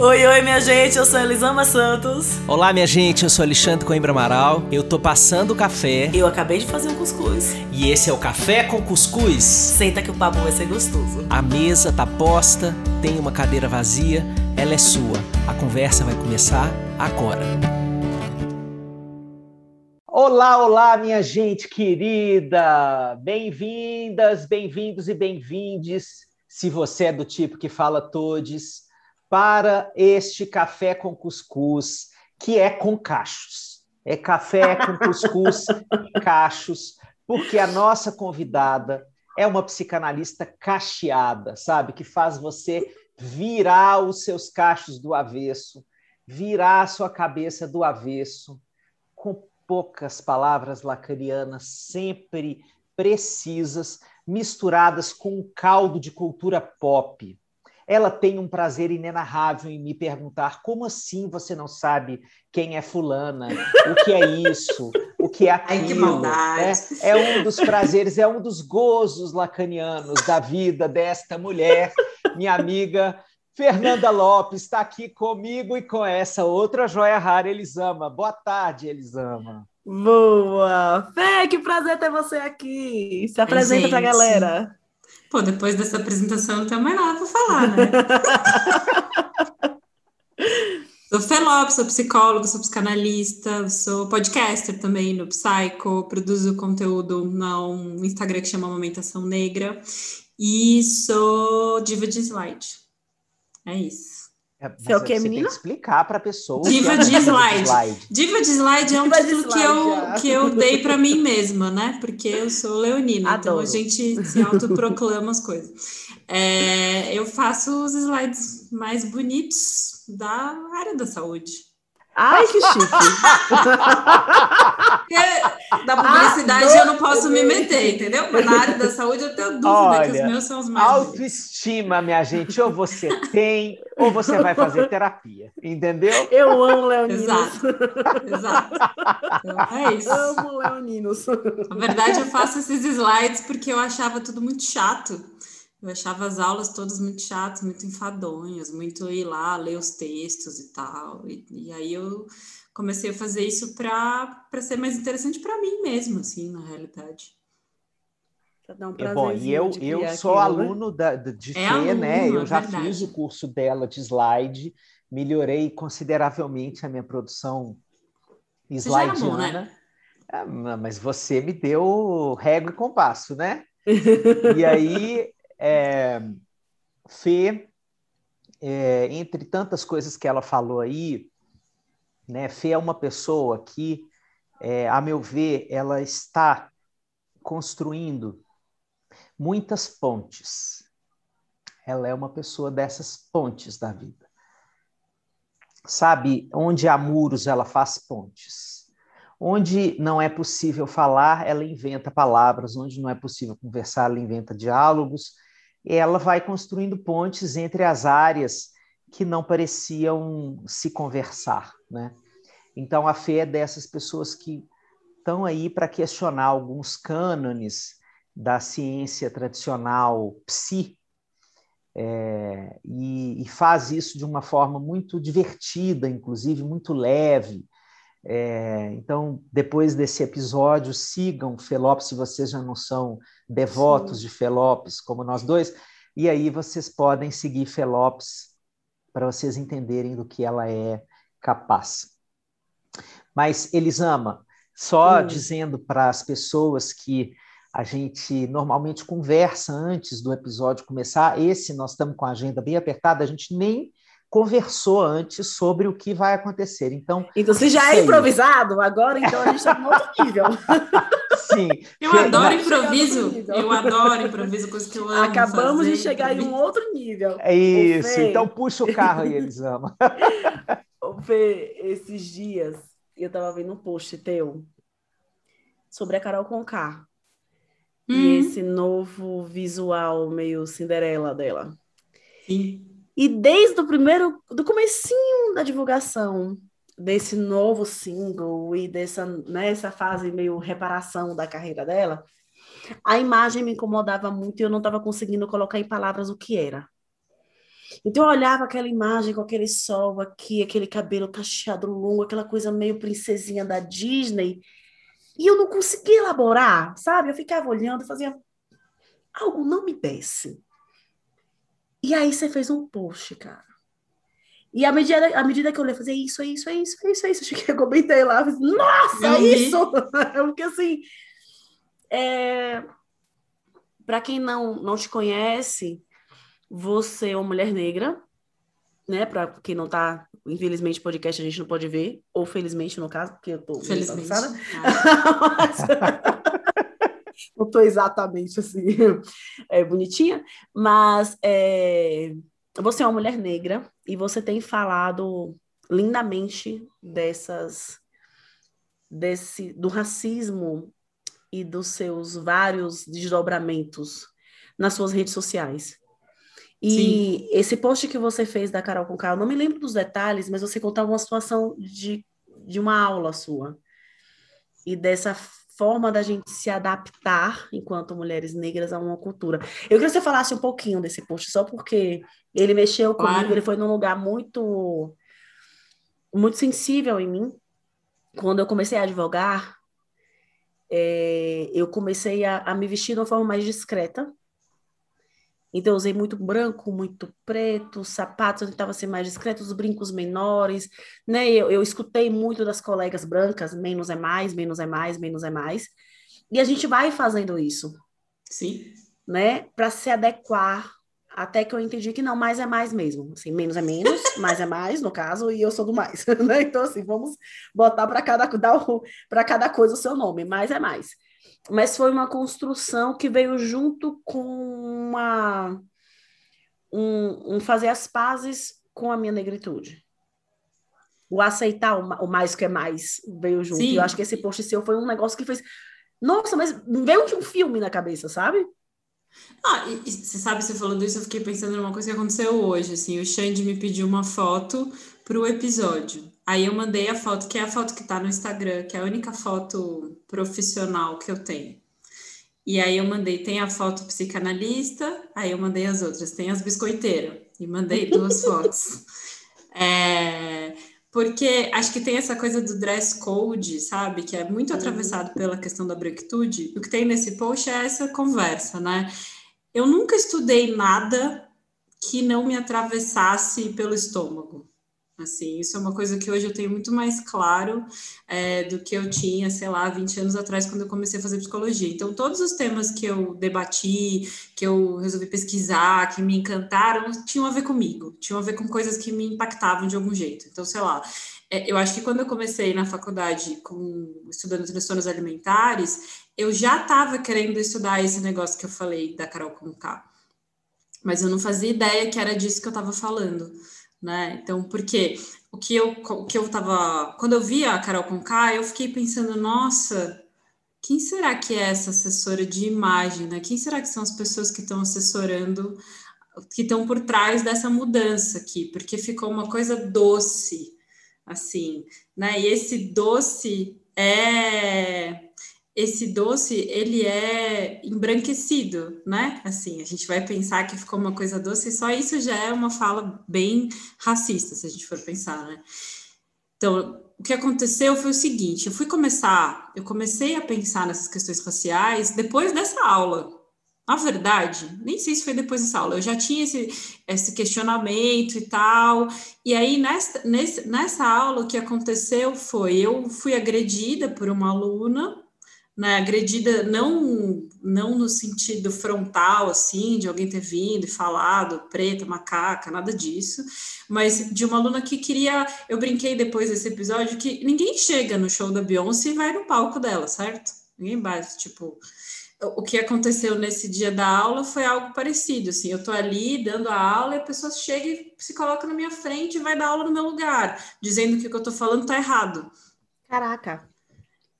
Oi, oi, minha gente, eu sou Elisama Santos. Olá, minha gente, eu sou Alexandre Coimbra Amaral. Eu tô passando o café. Eu acabei de fazer um cuscuz. E esse é o Café com Cuscuz. Senta que o papo vai ser gostoso. A mesa tá posta, tem uma cadeira vazia, ela é sua. A conversa vai começar agora. Olá, olá, minha gente querida! Bem-vindas, bem-vindos e bem-vindes, se você é do tipo que fala todes para este café com cuscuz, que é com cachos. É café com cuscuz e cachos, porque a nossa convidada é uma psicanalista cacheada, sabe? Que faz você virar os seus cachos do avesso, virar a sua cabeça do avesso, com poucas palavras lacanianas, sempre precisas, misturadas com um caldo de cultura pop ela tem um prazer inenarrável em me perguntar como assim você não sabe quem é fulana, o que é isso, o que é aquilo. Ai, que maldade. É, é um dos prazeres, é um dos gozos lacanianos da vida desta mulher, minha amiga Fernanda Lopes está aqui comigo e com essa outra joia rara, Elisama. Boa tarde, Elisama. Boa! Fê, que prazer ter você aqui. Se apresenta para a galera. Pô, depois dessa apresentação não tenho mais nada para falar, né? sou Felop, sou psicólogo, sou psicanalista, sou podcaster também no Psycho, produzo conteúdo no Instagram que chama Amamentação Negra e sou diva de slide. É isso. É, você é o quê, menina? Tem que explicar para a pessoa. Diva de slide. slide. Diva de slide é um Diva título que, eu, é. que eu dei para mim mesma, né? Porque eu sou leonina, Adoro. então a gente se autoproclama as coisas. É, eu faço os slides mais bonitos da área da saúde. Ai, que chique! da publicidade eu não posso me meter, entendeu? Mas na área da saúde eu tenho dúvida Olha, que os meus são os mais. Autoestima, minha gente, ou você tem, ou você vai fazer terapia, entendeu? Eu amo leoninos. Exato. Exato. Então, é isso. Amo leoninos. Na verdade, eu faço esses slides porque eu achava tudo muito chato. Eu achava as aulas todas muito chatas, muito enfadonhas, muito ir lá ler os textos e tal. E, e aí eu comecei a fazer isso para ser mais interessante para mim mesmo, assim, na realidade. Um é bom, e eu, eu sou aquilo, né? aluno da, de é Fê, né? Eu já verdade. fiz o curso dela de slide, melhorei consideravelmente a minha produção slidiana. Bom, né? Ah, mas você me deu régua e compasso, né? e aí é, Fê, é, entre tantas coisas que ela falou aí, né, Fê é uma pessoa que, é, a meu ver, ela está construindo muitas pontes. Ela é uma pessoa dessas pontes da vida. Sabe, onde há muros, ela faz pontes. Onde não é possível falar, ela inventa palavras. Onde não é possível conversar, ela inventa diálogos ela vai construindo pontes entre as áreas que não pareciam se conversar, né? Então a fé é dessas pessoas que estão aí para questionar alguns cânones da ciência tradicional psi é, e, e, faz isso de uma forma muito divertida, inclusive muito leve. É, então, depois desse episódio, sigam Felopes se vocês já não são devotos Sim. de Felopes, como nós dois, e aí vocês podem seguir Felopes para vocês entenderem do que ela é capaz. Mas, Elisama, só hum. dizendo para as pessoas que a gente normalmente conversa antes do episódio começar, esse nós estamos com a agenda bem apertada, a gente nem conversou antes sobre o que vai acontecer. Então, então se já é improvisado, agora então a gente está em outro nível. Sim. Eu adoro improviso. Eu adoro improviso, coisa que eu amo. Acabamos fazer, de chegar em um outro nível. É isso. Então puxa o carro aí, Elisama. Fê, esses dias eu estava vendo um post teu sobre a Carol Conká. Hum. E esse novo visual meio Cinderela dela. Sim. E desde o primeiro, do comecinho da divulgação desse novo single e dessa nessa né, fase meio reparação da carreira dela, a imagem me incomodava muito e eu não estava conseguindo colocar em palavras o que era. Então eu olhava aquela imagem com aquele sol aqui, aquele cabelo cacheado longo, aquela coisa meio princesinha da Disney, e eu não conseguia elaborar, sabe? Eu ficava olhando, fazia algo não me desce. E aí você fez um post, cara. E à medida, à medida que eu olhei, fazia isso, é isso, é isso, é isso, é isso. Eu comentei lá, falei, nossa, é isso! Porque assim, é... para quem não, não te conhece, você é uma mulher negra, né? Para quem não tá, infelizmente, podcast a gente não pode ver, ou felizmente no caso, porque eu tô felizmente. Mas... não tô exatamente assim, é, bonitinha, mas é, você é uma mulher negra e você tem falado lindamente dessas desse do racismo e dos seus vários desdobramentos nas suas redes sociais. E Sim. esse post que você fez da Carol Conká, eu não me lembro dos detalhes, mas você contava uma situação de, de uma aula sua. E dessa forma da gente se adaptar enquanto mulheres negras a uma cultura. Eu queria que você falasse um pouquinho desse post, só porque ele mexeu claro. comigo, ele foi num lugar muito muito sensível em mim. Quando eu comecei a advogar, é, eu comecei a, a me vestir de uma forma mais discreta, então, eu usei muito branco, muito preto, sapatos, eu tentava ser mais discreto, os brincos menores, né? Eu, eu escutei muito das colegas brancas, menos é mais, menos é mais, menos é mais. E a gente vai fazendo isso. Sim. Né? Para se adequar, até que eu entendi que não, mais é mais mesmo. Assim, menos é menos, mais é mais, no caso, e eu sou do mais. Né? Então, assim, vamos botar para cada, cada coisa o seu nome, mais é mais mas foi uma construção que veio junto com uma, um, um fazer as pazes com a minha negritude. O aceitar o, o mais que é mais veio junto. Sim. Eu acho que esse post seu foi um negócio que fez. Nossa, mas veio de um filme na cabeça, sabe? Ah, e, e, você sabe, você falando isso, eu fiquei pensando numa coisa que aconteceu hoje, assim, o Xande me pediu uma foto para o episódio. Aí eu mandei a foto, que é a foto que está no Instagram, que é a única foto profissional que eu tenho. E aí eu mandei, tem a foto psicanalista, aí eu mandei as outras, tem as biscoiteiras, e mandei duas fotos. É, porque acho que tem essa coisa do dress code, sabe? Que é muito atravessado pela questão da branquitude. O que tem nesse post é essa conversa, né? Eu nunca estudei nada que não me atravessasse pelo estômago. Assim, isso é uma coisa que hoje eu tenho muito mais claro é, do que eu tinha, sei lá, 20 anos atrás, quando eu comecei a fazer psicologia. Então, todos os temas que eu debati, que eu resolvi pesquisar, que me encantaram, tinham a ver comigo, tinham a ver com coisas que me impactavam de algum jeito. Então, sei lá, é, eu acho que quando eu comecei na faculdade com estudando transtornos alimentares, eu já estava querendo estudar esse negócio que eu falei da Carol Conká. Mas eu não fazia ideia que era disso que eu estava falando né? Então, porque o que eu, o que eu tava. Quando eu vi a Carol Conká, eu fiquei pensando, nossa, quem será que é essa assessora de imagem, né? Quem será que são as pessoas que estão assessorando, que estão por trás dessa mudança aqui? Porque ficou uma coisa doce, assim, né? E esse doce é esse doce ele é embranquecido, né? Assim, a gente vai pensar que ficou uma coisa doce, só isso já é uma fala bem racista, se a gente for pensar, né? Então, o que aconteceu foi o seguinte: eu fui começar, eu comecei a pensar nessas questões raciais depois dessa aula. Na verdade, nem sei se foi depois dessa aula, eu já tinha esse, esse questionamento e tal. E aí, nessa, nessa aula, o que aconteceu foi: eu fui agredida por uma aluna né, agredida não não no sentido frontal assim de alguém ter vindo e falado preta macaca nada disso mas de uma aluna que queria eu brinquei depois desse episódio que ninguém chega no show da Beyoncé e vai no palco dela certo? Ninguém vai tipo o que aconteceu nesse dia da aula foi algo parecido assim eu tô ali dando a aula e a pessoa chega e se coloca na minha frente e vai dar aula no meu lugar dizendo que o que eu tô falando tá errado. Caraca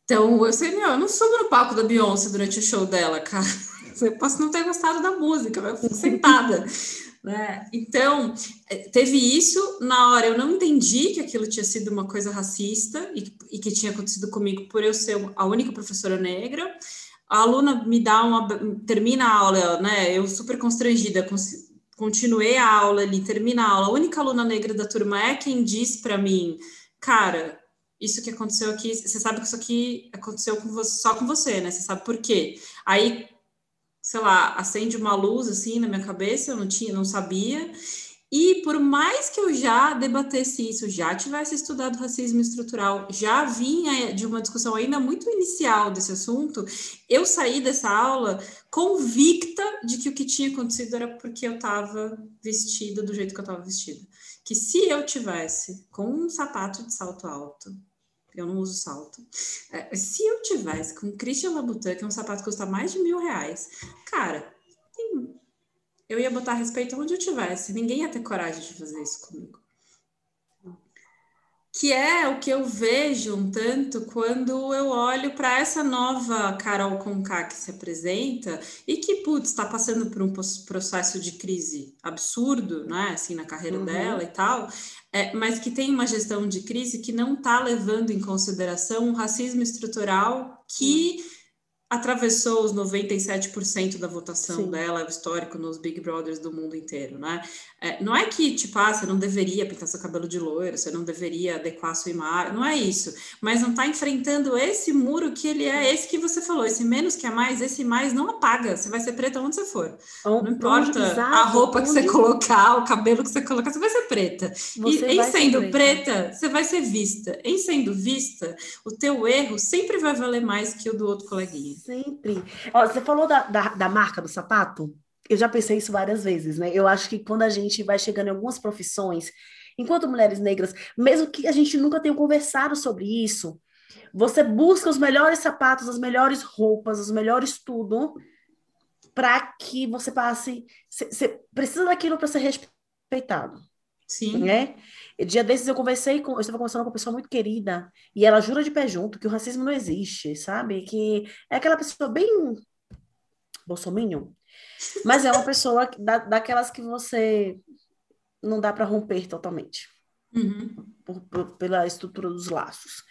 então, eu sei, meu, eu não subo no palco da Beyoncé durante o show dela, cara. Eu posso não ter gostado da música, mas eu fico sentada. Né? Então, é, teve isso. Na hora eu não entendi que aquilo tinha sido uma coisa racista e, e que tinha acontecido comigo por eu ser a única professora negra. A aluna me dá uma. termina a aula, né? Eu super constrangida, continuei a aula ali, termina a aula, a única aluna negra da turma é quem disse para mim, cara, isso que aconteceu aqui, você sabe que isso aqui aconteceu com você, só com você, né? Você sabe por quê? Aí, sei lá, acende uma luz assim na minha cabeça, eu não tinha, não sabia. E por mais que eu já debatesse isso, já tivesse estudado racismo estrutural, já vinha de uma discussão ainda muito inicial desse assunto, eu saí dessa aula convicta de que o que tinha acontecido era porque eu estava vestida do jeito que eu estava vestida. Que se eu tivesse com um sapato de salto alto, eu não uso salto. É, se eu tivesse com Christian Louboutin, que é um sapato que custa mais de mil reais, cara, eu ia botar respeito onde eu tivesse. Ninguém ia ter coragem de fazer isso comigo. Que é o que eu vejo um tanto quando eu olho para essa nova Carol Conká que se apresenta e que, putz, está passando por um processo de crise absurdo, né, assim, na carreira uhum. dela e tal, é, mas que tem uma gestão de crise que não está levando em consideração o racismo estrutural que. Atravessou os 97% da votação Sim. dela, o histórico nos Big Brothers do mundo inteiro, né? É, não é que, tipo, ah, você não deveria pintar seu cabelo de loiro, você não deveria adequar sua imagem, não é isso. Mas não está enfrentando esse muro que ele é esse que você falou, esse menos que é mais, esse mais não apaga, você vai ser preta onde você for. não importa exato, a roupa que você colocar, o cabelo que você colocar, você vai ser preta. Você e em sendo preta. preta, você vai ser vista. Em sendo vista, o teu erro sempre vai valer mais que o do outro coleguinha. Sempre. Ó, você falou da, da, da, marca do sapato? Eu já pensei isso várias vezes, né? Eu acho que quando a gente vai chegando em algumas profissões, enquanto mulheres negras, mesmo que a gente nunca tenha conversado sobre isso, você busca os melhores sapatos, as melhores roupas, os melhores tudo, para que você passe. Você precisa daquilo para ser respeitado. Sim. Né? Dia desses eu conversei com, eu estava conversando com uma pessoa muito querida, e ela jura de pé junto que o racismo não existe, sabe? Que é aquela pessoa bem bolsominion, mas é uma pessoa da, daquelas que você não dá para romper totalmente. Uhum. Por, por, pela estrutura dos laços.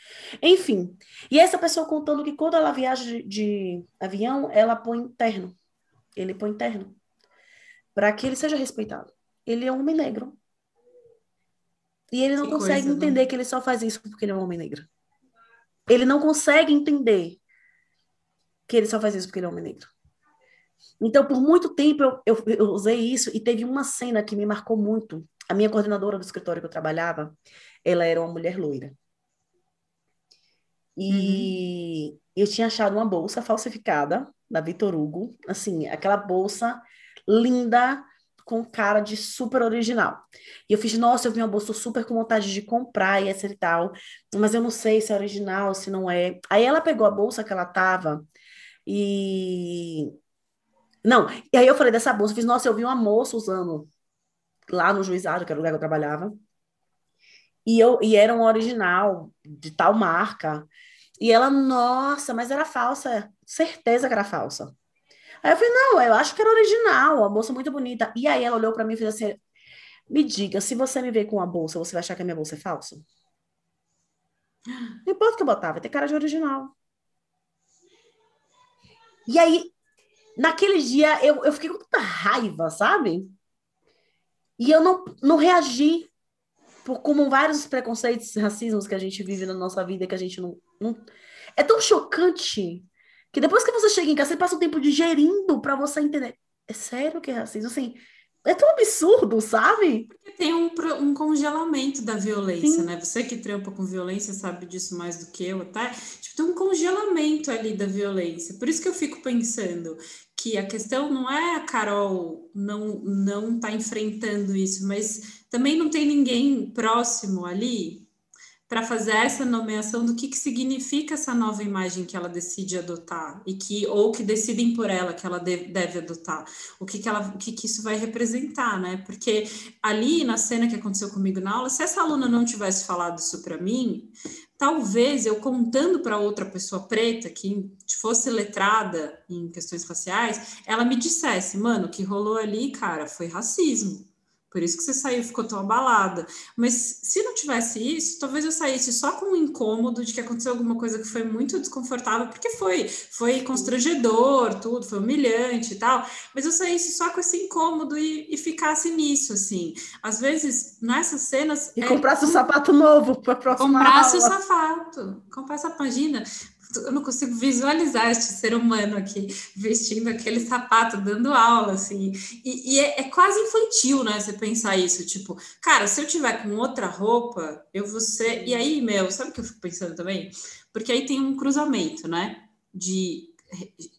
Enfim, e essa pessoa contando que quando ela viaja de, de avião, ela põe terno. Ele põe terno. Para que ele seja respeitado. Ele é um homem negro. E ele não que consegue coisa, entender que ele só faz isso porque ele é um homem negro. Ele não consegue entender que ele só faz isso porque ele é um homem negro. Então, por muito tempo, eu, eu, eu, usei isso e teve uma cena que me marcou muito. A minha coordenadora do escritório que eu trabalhava, ela era uma mulher loira. E uhum. eu tinha achado uma bolsa falsificada da Vitor Hugo, assim, aquela bolsa linda, com cara de super original. E eu fiz, nossa, eu vi uma bolsa super com vontade de comprar e essa e tal, mas eu não sei se é original, se não é. Aí ela pegou a bolsa que ela tava e. Não, e aí eu falei dessa bolsa, fiz, nossa, eu vi uma moça usando lá no juizado, que era o lugar que eu trabalhava, e, eu, e era um original de tal marca. E ela, nossa, mas era falsa, certeza que era falsa. Aí eu falei, não, eu acho que era original, a bolsa muito bonita. E aí ela olhou para mim e fez assim: me diga, se você me ver com a bolsa, você vai achar que a minha bolsa é falsa? Não importa o que eu botar, vai ter cara de original. E aí, naquele dia, eu, eu fiquei com tanta raiva, sabe? E eu não, não reagi por como vários preconceitos racismos que a gente vive na nossa vida que a gente não, não... É tão chocante que depois que você chega em casa, você passa o tempo digerindo para você entender. É sério que é racismo? Assim, é tão absurdo, sabe? Porque tem um, um congelamento da violência, Sim. né? Você que trampa com violência sabe disso mais do que eu, tá? Tipo, tem um congelamento ali da violência. Por isso que eu fico pensando que a questão não é a Carol não não tá enfrentando isso, mas também não tem ninguém próximo ali para fazer essa nomeação do que, que significa essa nova imagem que ela decide adotar e que ou que decidem por ela que ela deve, deve adotar. O que que ela o que, que isso vai representar né? Porque ali na cena que aconteceu comigo na aula se essa aluna não tivesse falado isso para mim talvez eu contando para outra pessoa preta que fosse letrada em questões raciais ela me dissesse mano o que rolou ali cara foi racismo Por isso que você saiu ficou tão abalada. Mas se não tivesse isso, talvez eu saísse só com um incômodo de que aconteceu alguma coisa que foi muito desconfortável, porque foi, foi constrangedor, tudo, foi humilhante e tal. Mas eu saísse só com esse incômodo e, e ficasse nisso, assim. Às vezes, nessas cenas. E é, comprasse um sapato novo para próxima Comprasse o sapato. Comprasse a página eu não consigo visualizar este ser humano aqui vestindo aquele sapato, dando aula, assim. E, e é, é, quase infantil, né? Você pensar isso, tipo, cara, se eu tiver com outra roupa, eu vou ser. E aí, meu, sabe o que eu fico pensando também? Porque aí tem um cruzamento, né? De,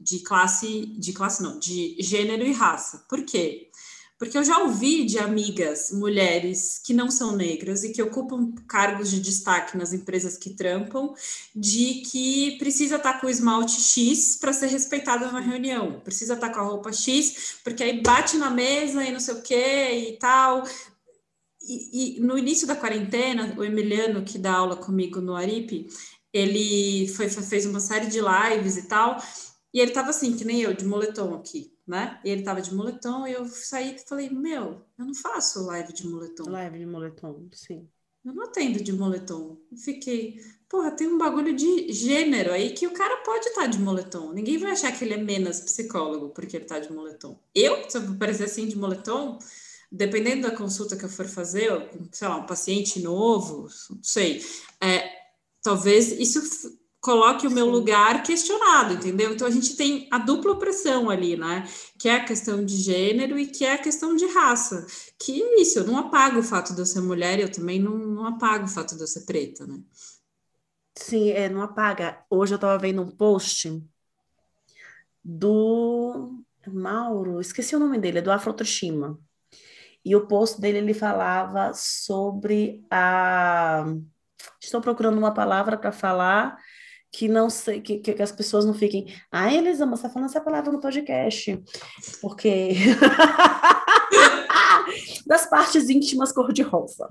de classe, de classe não, de gênero e raça. Por quê? Porque eu já ouvi de amigas, mulheres que não são negras e que ocupam cargos de destaque nas empresas que trampam, de que precisa estar com o esmalte X para ser respeitada numa reunião, precisa estar com a roupa X, porque aí bate na mesa e não sei o que e tal. E, e, no início da quarentena, o Emiliano, que dá aula comigo no Aripe, ele foi, fez uma série de lives e tal, e ele estava assim, que nem eu, de moletom aqui né? E ele tava de moletom e eu saí e falei, meu, eu não faço live de moletom. Live de moletom, sim. Eu não atendo de moletom. Eu fiquei, porra, tem um bagulho de gênero aí que o cara pode estar tá de moletom. Ninguém vai achar que ele é menos psicólogo porque ele tá de moletom. Eu, se eu aparecer assim de moletom, dependendo da consulta que eu for fazer, sei lá, um paciente novo, não sei, é, talvez isso coloque o meu Sim. lugar questionado, entendeu? Então a gente tem a dupla opressão ali, né? Que é a questão de gênero e que é a questão de raça. Que é isso, eu não apago o fato de eu ser mulher, eu também não, não apago o fato de eu ser preta, né? Sim, é, não apaga. Hoje eu estava vendo um post do Mauro, esqueci o nome dele, é do Afrotoshima. E o post dele ele falava sobre a. Estou procurando uma palavra para falar que não sei, que, que, as pessoas não fiquem, ah, Elisa, você está falando essa palavra no podcast, porque das partes íntimas cor-de-rosa.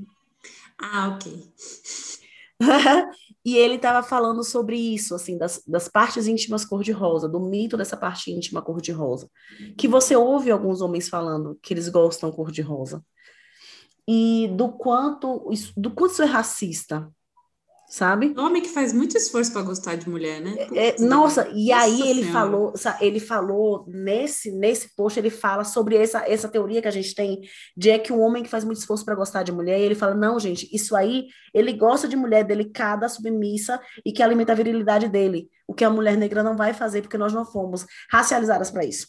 Ah, ok. e ele estava falando sobre isso, assim, das, das partes íntimas cor-de-rosa, do mito dessa parte íntima cor-de-rosa, que você ouve alguns homens falando que eles gostam cor-de-rosa. E do quanto, isso, do quanto isso é racista, sabe? Homem que faz muito esforço para gostar de mulher, né? É, Putz, nossa, e nossa aí ele falou, ele falou nesse nesse post ele fala sobre essa essa teoria que a gente tem de é que um homem que faz muito esforço para gostar de mulher, e ele fala não, gente, isso aí ele gosta de mulher delicada, submissa e que alimenta a virilidade dele, o que a mulher negra não vai fazer porque nós não fomos racializadas para isso.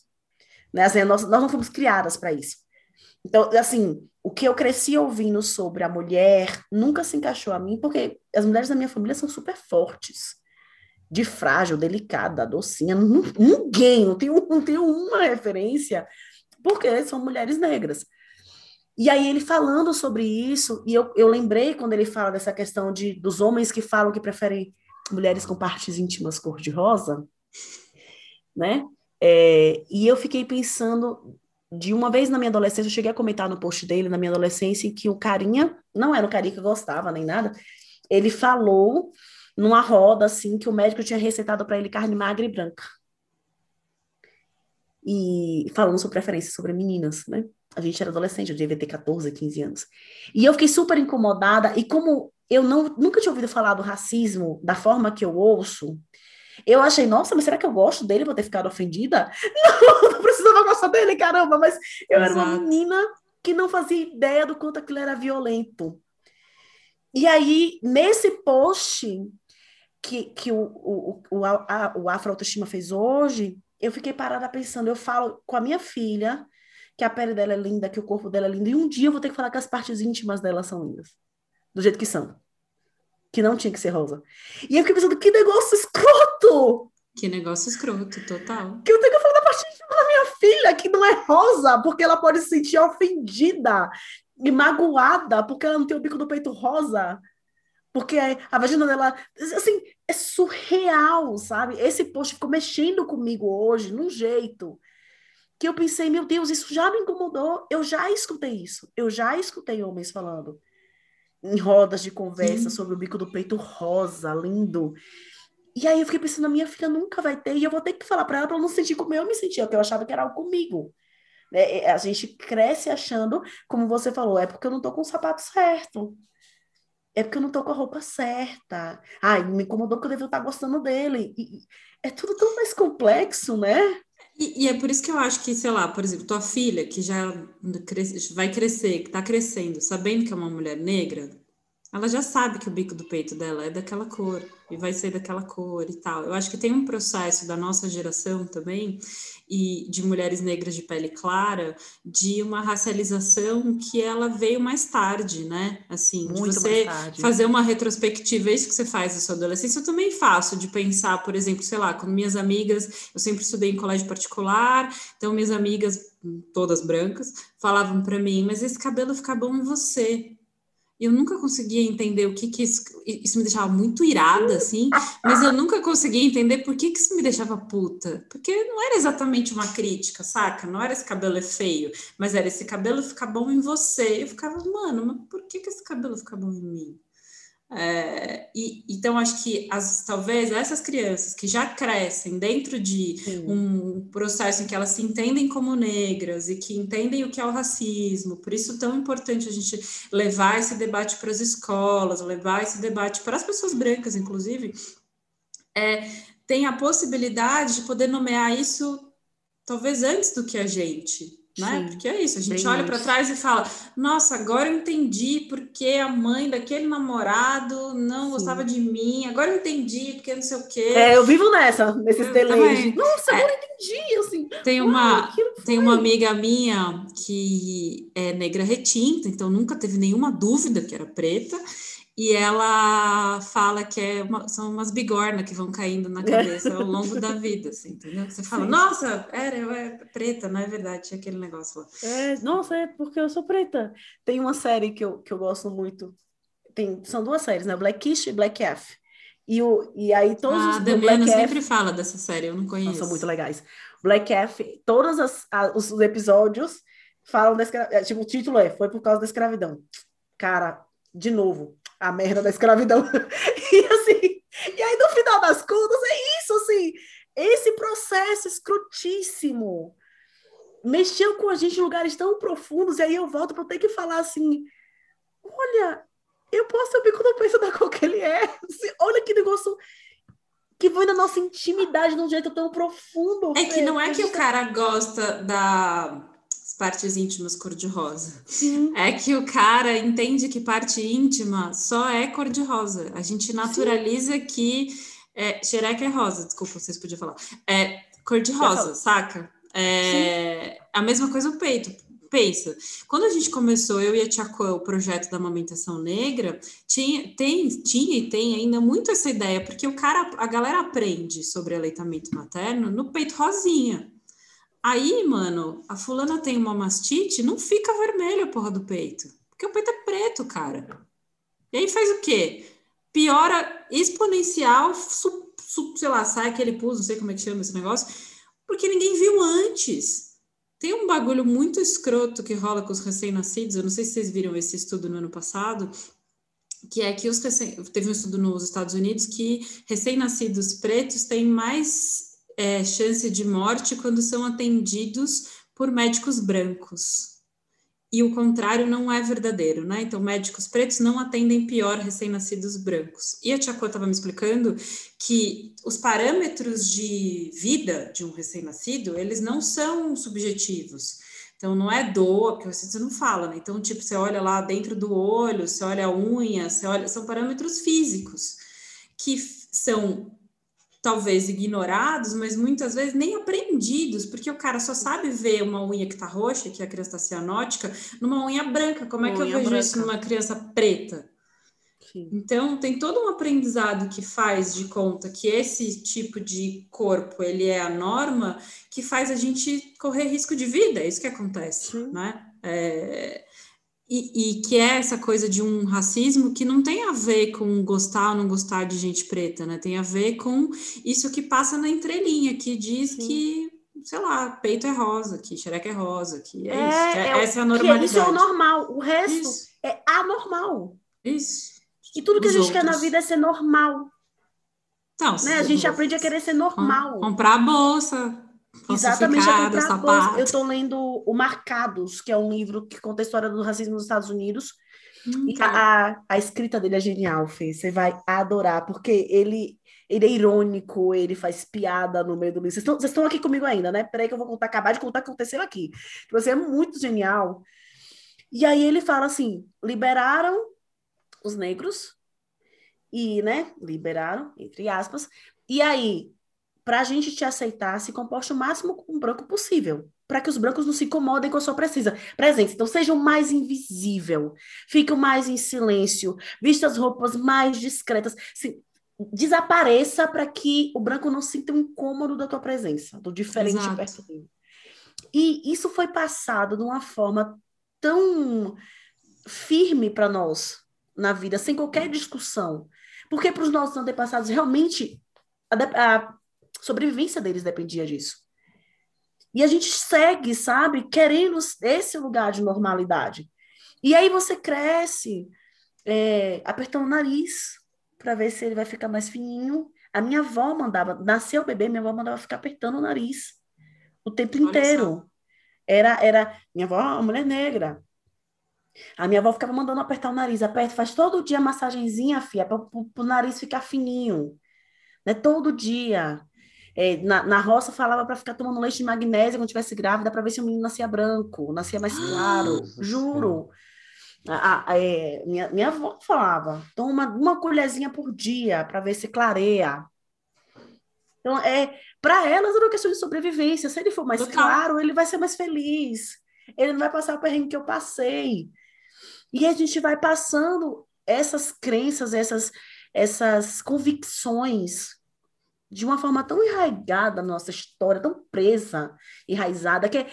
Né? Assim, nós, nós não fomos criadas para isso. Então, assim, o que eu cresci ouvindo sobre a mulher nunca se encaixou a mim, porque as mulheres da minha família são super fortes, de frágil, delicada, docinha. Ninguém, não tenho, não tenho uma referência, porque são mulheres negras. E aí ele falando sobre isso, e eu, eu lembrei quando ele fala dessa questão de, dos homens que falam que preferem mulheres com partes íntimas cor-de-rosa, né? É, e eu fiquei pensando de uma vez na minha adolescência, eu cheguei a comentar no post dele, na minha adolescência, que o carinha, não era o carinha que eu gostava nem nada, ele falou numa roda, assim, que o médico tinha receitado para ele carne magra e branca. E falando sobre preferência sobre meninas, né? A gente era adolescente, eu devia ter 14, 15 anos. E eu fiquei super incomodada, e como eu não, nunca tinha ouvido falar do racismo da forma que eu ouço, eu achei, nossa, mas será que eu gosto dele? Vou ter ficado ofendida? Não, não precisava gostar dele, caramba, mas eu Exato. era uma menina que não fazia ideia do quanto aquilo era violento. E aí, nesse post que, que o, o, o, a, o Afro Autoestima fez hoje, eu fiquei parada pensando, eu falo com a minha filha que a pele dela é linda, que o corpo dela é lindo, e um dia eu vou ter que falar que as partes íntimas dela são lindas, do jeito que são que não tinha que ser rosa. E eu fiquei pensando, que negócio escroto! Que negócio escroto, total. Que eu tenho que falar da parte da minha filha, que não é rosa, porque ela pode se sentir ofendida e magoada, porque ela não tem o bico do peito rosa. Porque a vagina dela, assim, é surreal, sabe? Esse post ficou mexendo comigo hoje, num jeito que eu pensei, meu Deus, isso já me incomodou. Eu já escutei isso. Eu já escutei homens falando em rodas de conversa Sim. sobre o bico do peito rosa, lindo. E aí eu fiquei pensando, a minha filha nunca vai ter, e eu vou ter que falar para ela para não sentir como eu me sentia, porque eu achava que era algo comigo. É, a gente cresce achando, como você falou, é porque eu não tô com o sapato certo. É porque eu não tô com a roupa certa. Ai, me incomodou que eu devo estar gostando dele. E, é tudo tão mais complexo, né? E, e, é por isso que eu acho que, sei lá, por exemplo, tua filha, que já vai crescer, que tá crescendo, sabendo que é uma mulher negra, ela já sabe que o bico do peito dela é daquela cor e vai ser daquela cor e tal. Eu acho que tem um processo da nossa geração também e de mulheres negras de pele clara de uma racialização que ela veio mais tarde, né? Assim, Muito de você fazer uma retrospectiva, é isso que você faz na sua adolescência, eu também faço, de pensar, por exemplo, sei lá, com minhas amigas, eu sempre estudei em colégio particular, então minhas amigas, todas brancas, falavam para mim, mas esse cabelo fica bom em você eu nunca conseguia entender o que que isso, isso me deixava muito irada, assim, mas eu nunca conseguia entender por que que isso me deixava puta, porque não era exatamente uma crítica, saca? Não era esse cabelo é feio, mas era esse cabelo fica bom em você. Eu ficava, mano, mas por que que esse cabelo fica bom em mim? É, e, então, acho que as, talvez essas crianças que já crescem dentro de Sim. um processo em que elas se entendem como negras e que entendem o que é o racismo, por isso tão importante a gente levar esse debate para as escolas, levar esse debate para as pessoas brancas, inclusive, é, tem a possibilidade de poder nomear isso talvez antes do que a gente né? Sim, porque é isso, a gente olha para trás e fala: "Nossa, agora eu entendi porque a mãe daquele namorado não Sim. gostava de mim. Agora eu entendi porque não sei o quê". É, eu vivo nessa, nesses delays. Nossa, agora é, eu entendi, assim. Tem uma tem uma amiga minha que é negra retinta, então nunca teve nenhuma dúvida que era preta e ela fala que é uma, são umas bigornas que vão caindo na cabeça ao longo da vida, assim, entendeu? Você fala, Sim. nossa, era, eu é preta, não é verdade, tinha aquele negócio lá. É, nossa, é porque eu sou preta. Tem uma série que eu, que eu gosto muito, tem, são duas séries, né? Blackish e Black F. E, o, e aí todos ah, os do Black F... sempre fala dessa série, eu não conheço. São muito legais. Black F, todos as, as, os episódios falam da escravidão. É, tipo, o título é Foi por causa da escravidão. Cara, de novo, a merda da escravidão. e assim, e aí no final das contas é isso, assim, esse processo escrotíssimo mexeu com a gente em lugares tão profundos, e aí eu volto para ter que falar assim: olha, eu posso saber quando eu penso da cor que ele é. Assim, olha que negócio que foi na nossa intimidade de um jeito tão profundo. É que não é que o cara gosta da partes íntimas cor-de-rosa. É que o cara entende que parte íntima só é cor-de-rosa. A gente naturaliza Sim. que é, xereca é rosa, desculpa, vocês podiam falar. É cor-de-rosa, saca? É, a mesma coisa o peito. Pensa, quando a gente começou, eu e a Tia o projeto da amamentação negra, tinha, tem, tinha e tem ainda muito essa ideia, porque o cara, a galera aprende sobre aleitamento materno no peito rosinha. Aí, mano, a fulana tem uma mastite, não fica vermelho a porra do peito. Porque o peito é preto, cara. E aí faz o quê? Piora exponencial, su, su, sei lá, sai aquele pus, não sei como é que chama esse negócio, porque ninguém viu antes. Tem um bagulho muito escroto que rola com os recém-nascidos, eu não sei se vocês viram esse estudo no ano passado, que é que os recém... teve um estudo nos Estados Unidos que recém-nascidos pretos têm mais é, chance de morte quando são atendidos por médicos brancos. E o contrário não é verdadeiro, né? Então, médicos pretos não atendem pior recém-nascidos brancos. E a Tia estava me explicando que os parâmetros de vida de um recém-nascido, eles não são subjetivos. Então, não é dor, porque você não fala, né? Então, tipo, você olha lá dentro do olho, você olha a unha, você olha... São parâmetros físicos que são talvez ignorados, mas muitas vezes nem aprendidos, porque o cara só sabe ver uma unha que está roxa, que a criança está cianótica, numa unha branca. Como é que eu vejo branca. isso numa criança preta? Sim. Então, tem todo um aprendizado que faz de conta que esse tipo de corpo, ele é a norma, que faz a gente correr risco de vida, é isso que acontece, Sim. né? É, e, e, que é essa coisa de um racismo que não tem a ver com gostar ou não gostar de gente preta, né? Tem a ver com isso que passa na entrelinha, que diz Sim. que, sei lá, peito é rosa, que xereca é rosa, que é, é isso. É, é, essa é a normalidade. isso é o normal, o resto isso. é anormal. Isso. E tudo que Os a gente outros. quer na vida é ser normal. Então, né? A gente aprende a querer ser normal. Comprar a bolsa, Exatamente, eu estou lendo o Marcados, que é um livro que conta a história do racismo nos Estados Unidos. Hum, e a, a, a, escrita dele é genial, Fê. Você vai adorar, porque ele, ele é irônico, ele faz piada no meio do livro. Vocês estão, vocês estão aqui comigo ainda, né? Peraí que eu vou contar, acabar de contar o que aconteceu aqui. Tipo assim, é muito genial. E aí ele fala assim: liberaram os negros, e, né, liberaram, entre aspas, e aí para a gente te aceitar, se comporte o máximo com o branco possível, para que os brancos não se incomodem com a sua presença. Presença. Então, sejam mais invisível, fiquem mais em silêncio, vista as roupas mais discretas, se, desapareça para que o branco não sinta um incômodo da tua presença, do diferente Exato. perto dele. E isso foi passado de uma forma tão firme para nós na vida, sem qualquer discussão. Porque para os nossos antepassados, realmente, a, a sobrevivência deles dependia disso. E a gente segue, sabe, querendo esse lugar de normalidade. E aí você cresce é, apertando o nariz para ver se ele vai ficar mais fininho. A minha avó mandava, nasceu o bebê, minha avó mandava ficar apertando o nariz o tempo Olha inteiro. Só. Era, era, minha avó, uma mulher negra. A minha avó ficava mandando apertar o nariz, aperta, faz todo dia massagenzinha, filha, para o nariz ficar fininho. Né? Todo dia. É, na, na roça falava para ficar tomando leite de magnésia quando tivesse grávida para ver se o menino nascia branco, nascia mais claro. juro. A, a, é, minha, minha avó falava, toma uma colherzinha por dia para ver se clareia. Então, é, para elas era uma questão de sobrevivência. Se ele for mais claro, ele vai ser mais feliz. Ele não vai passar o perrengue que eu passei. E a gente vai passando essas crenças, essas, essas convicções de uma forma tão enraizada na nossa história, tão presa, enraizada, que é,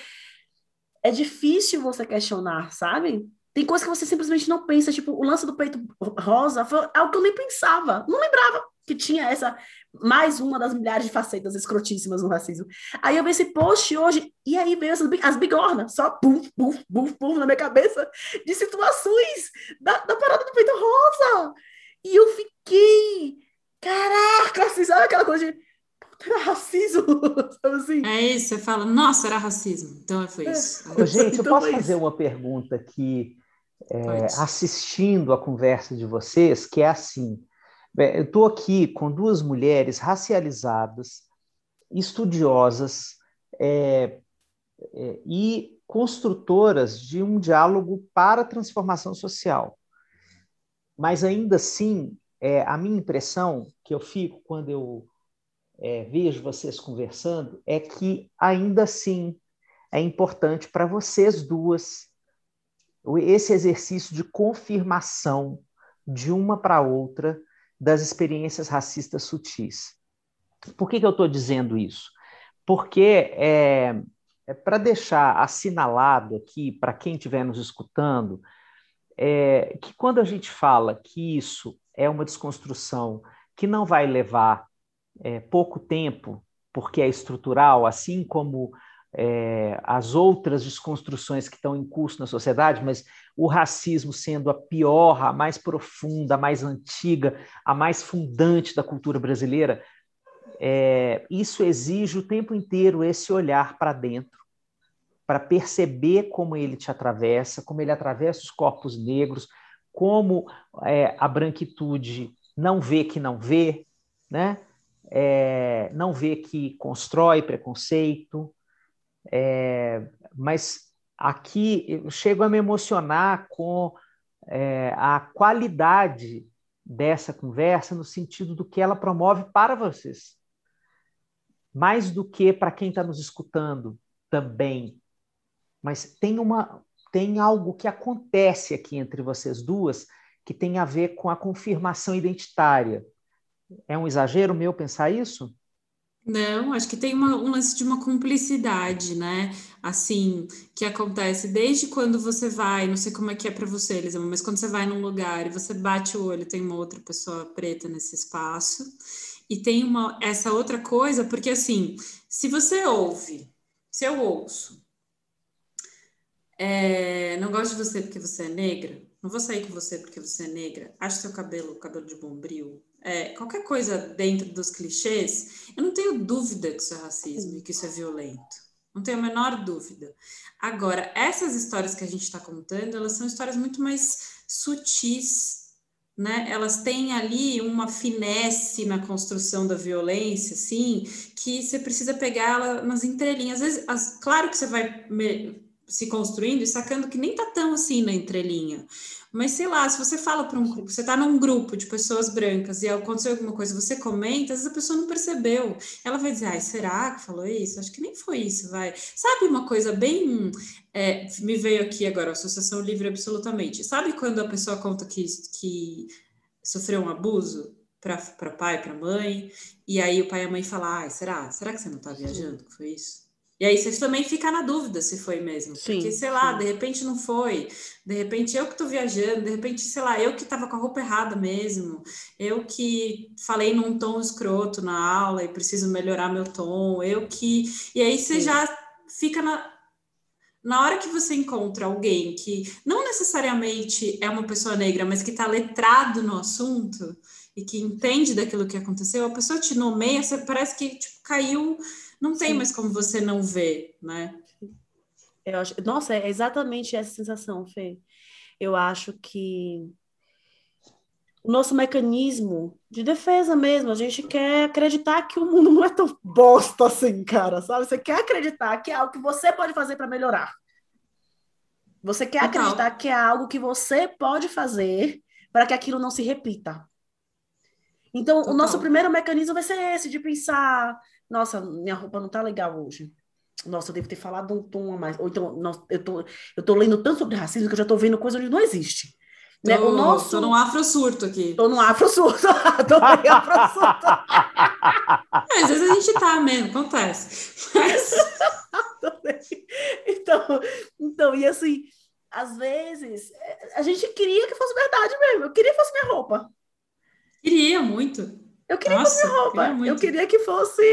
é difícil você questionar, sabe? Tem coisas que você simplesmente não pensa, tipo, o lance do peito rosa foi algo que eu nem pensava, não lembrava que tinha essa, mais uma das milhares de facetas escrotíssimas no racismo. Aí eu vi esse post hoje, e aí veio as, as bigornas, só pum, pum, pum, pum, na minha cabeça, de situações da, da parada do peito rosa. E eu fiquei, caraca, assim, sabe aquela coisa de era racismo, assim? É isso, você fala, nossa, era racismo. Então foi é. isso. É. Gente, então eu posso fazer uma pergunta aqui, é, assistindo a conversa de vocês, que é assim. Eu estou aqui com duas mulheres racializadas, estudiosas é, é, e construtoras de um diálogo para a transformação social. Mas ainda assim, é, a minha impressão que eu fico quando eu é, vejo vocês conversando é que ainda assim é importante para vocês duas esse exercício de confirmação de uma para outra das experiências racistas sutis. Por que, que eu estou dizendo isso? Porque é, é para deixar assinalado aqui, para quem estiver nos escutando, é, que quando a gente fala que isso é uma desconstrução que não vai levar é, pouco tempo, porque é estrutural, assim como é, as outras desconstruções que estão em curso na sociedade, mas o racismo sendo a pior, a mais profunda, a mais antiga, a mais fundante da cultura brasileira, é, isso exige o tempo inteiro esse olhar para dentro, para perceber como ele te atravessa, como ele atravessa os corpos negros, como é, a branquitude não vê que não vê, né? É, não vê que constrói preconceito, é, mas aqui eu chego a me emocionar com é, a qualidade dessa conversa no sentido do que ela promove para vocês. Mais do que para quem está nos escutando também. Mas tem, uma, tem algo que acontece aqui entre vocês duas que tem a ver com a confirmação identitária. É um exagero meu pensar isso? Não, acho que tem uma, um lance de uma cumplicidade, né? Assim, que acontece desde quando você vai, não sei como é que é para você, Elisama, mas quando você vai num lugar e você bate o olho, tem uma outra pessoa preta nesse espaço, e tem uma, essa outra coisa, porque assim, se você ouve, se eu ouço, é, não gosto de você porque você é negra, não vou sair com você porque você é negra, acho seu cabelo cabelo de bombril, é, qualquer coisa dentro dos clichês, eu não tenho dúvida que isso é racismo e que isso é violento. Não tenho a menor dúvida. Agora, essas histórias que a gente está contando, elas são histórias muito mais sutis, né? Elas têm ali uma finesse na construção da violência, assim, que você precisa pegar ela nas entrelinhas. Às vezes, as, claro que você vai se construindo e sacando que nem tá tão assim na entrelinha. Mas sei lá, se você fala para um grupo, você está num grupo de pessoas brancas e aconteceu alguma coisa, você comenta, às vezes a pessoa não percebeu. Ela vai dizer, ai, será que falou isso? Acho que nem foi isso, vai. Sabe uma coisa bem. É, me veio aqui agora, Associação Livre Absolutamente. Sabe quando a pessoa conta que, que sofreu um abuso para pai, para mãe, e aí o pai e a mãe falam, ai, será? Será que você não está viajando? Que foi isso? E aí você também fica na dúvida se foi mesmo. Sim, porque, sei lá, sim. de repente não foi. De repente eu que estou viajando, de repente, sei lá, eu que estava com a roupa errada mesmo. Eu que falei num tom escroto na aula e preciso melhorar meu tom. Eu que. E aí você sim. já fica na. Na hora que você encontra alguém que não necessariamente é uma pessoa negra, mas que está letrado no assunto e que entende daquilo que aconteceu, a pessoa te nomeia, você parece que tipo, caiu não tem Sim. mais como você não ver, né? Eu acho, nossa, é exatamente essa sensação, Fê. Eu acho que o nosso mecanismo de defesa mesmo, a gente quer acreditar que o mundo não é tão bosta assim, cara, sabe? Você quer acreditar que é algo que você pode fazer para melhorar. Você quer Total. acreditar que é algo que você pode fazer para que aquilo não se repita. Então, Total. o nosso primeiro mecanismo vai ser esse, de pensar, nossa, minha roupa não tá legal hoje. Nossa, eu devo ter falado um tom a mais. Ou então, nossa, eu, tô, eu tô lendo tanto sobre racismo que eu já tô vendo coisa onde não existe. Tô, né? o nosso... tô num afro-surto aqui. Tô num afro-surto. tô num afro-surto. é, às vezes a gente tá mesmo, acontece. Mas... então, então, e assim, às vezes, a gente queria que fosse verdade mesmo. Eu queria que fosse minha roupa. Queria muito. Eu queria Nossa, minha roupa. Queria eu queria que fosse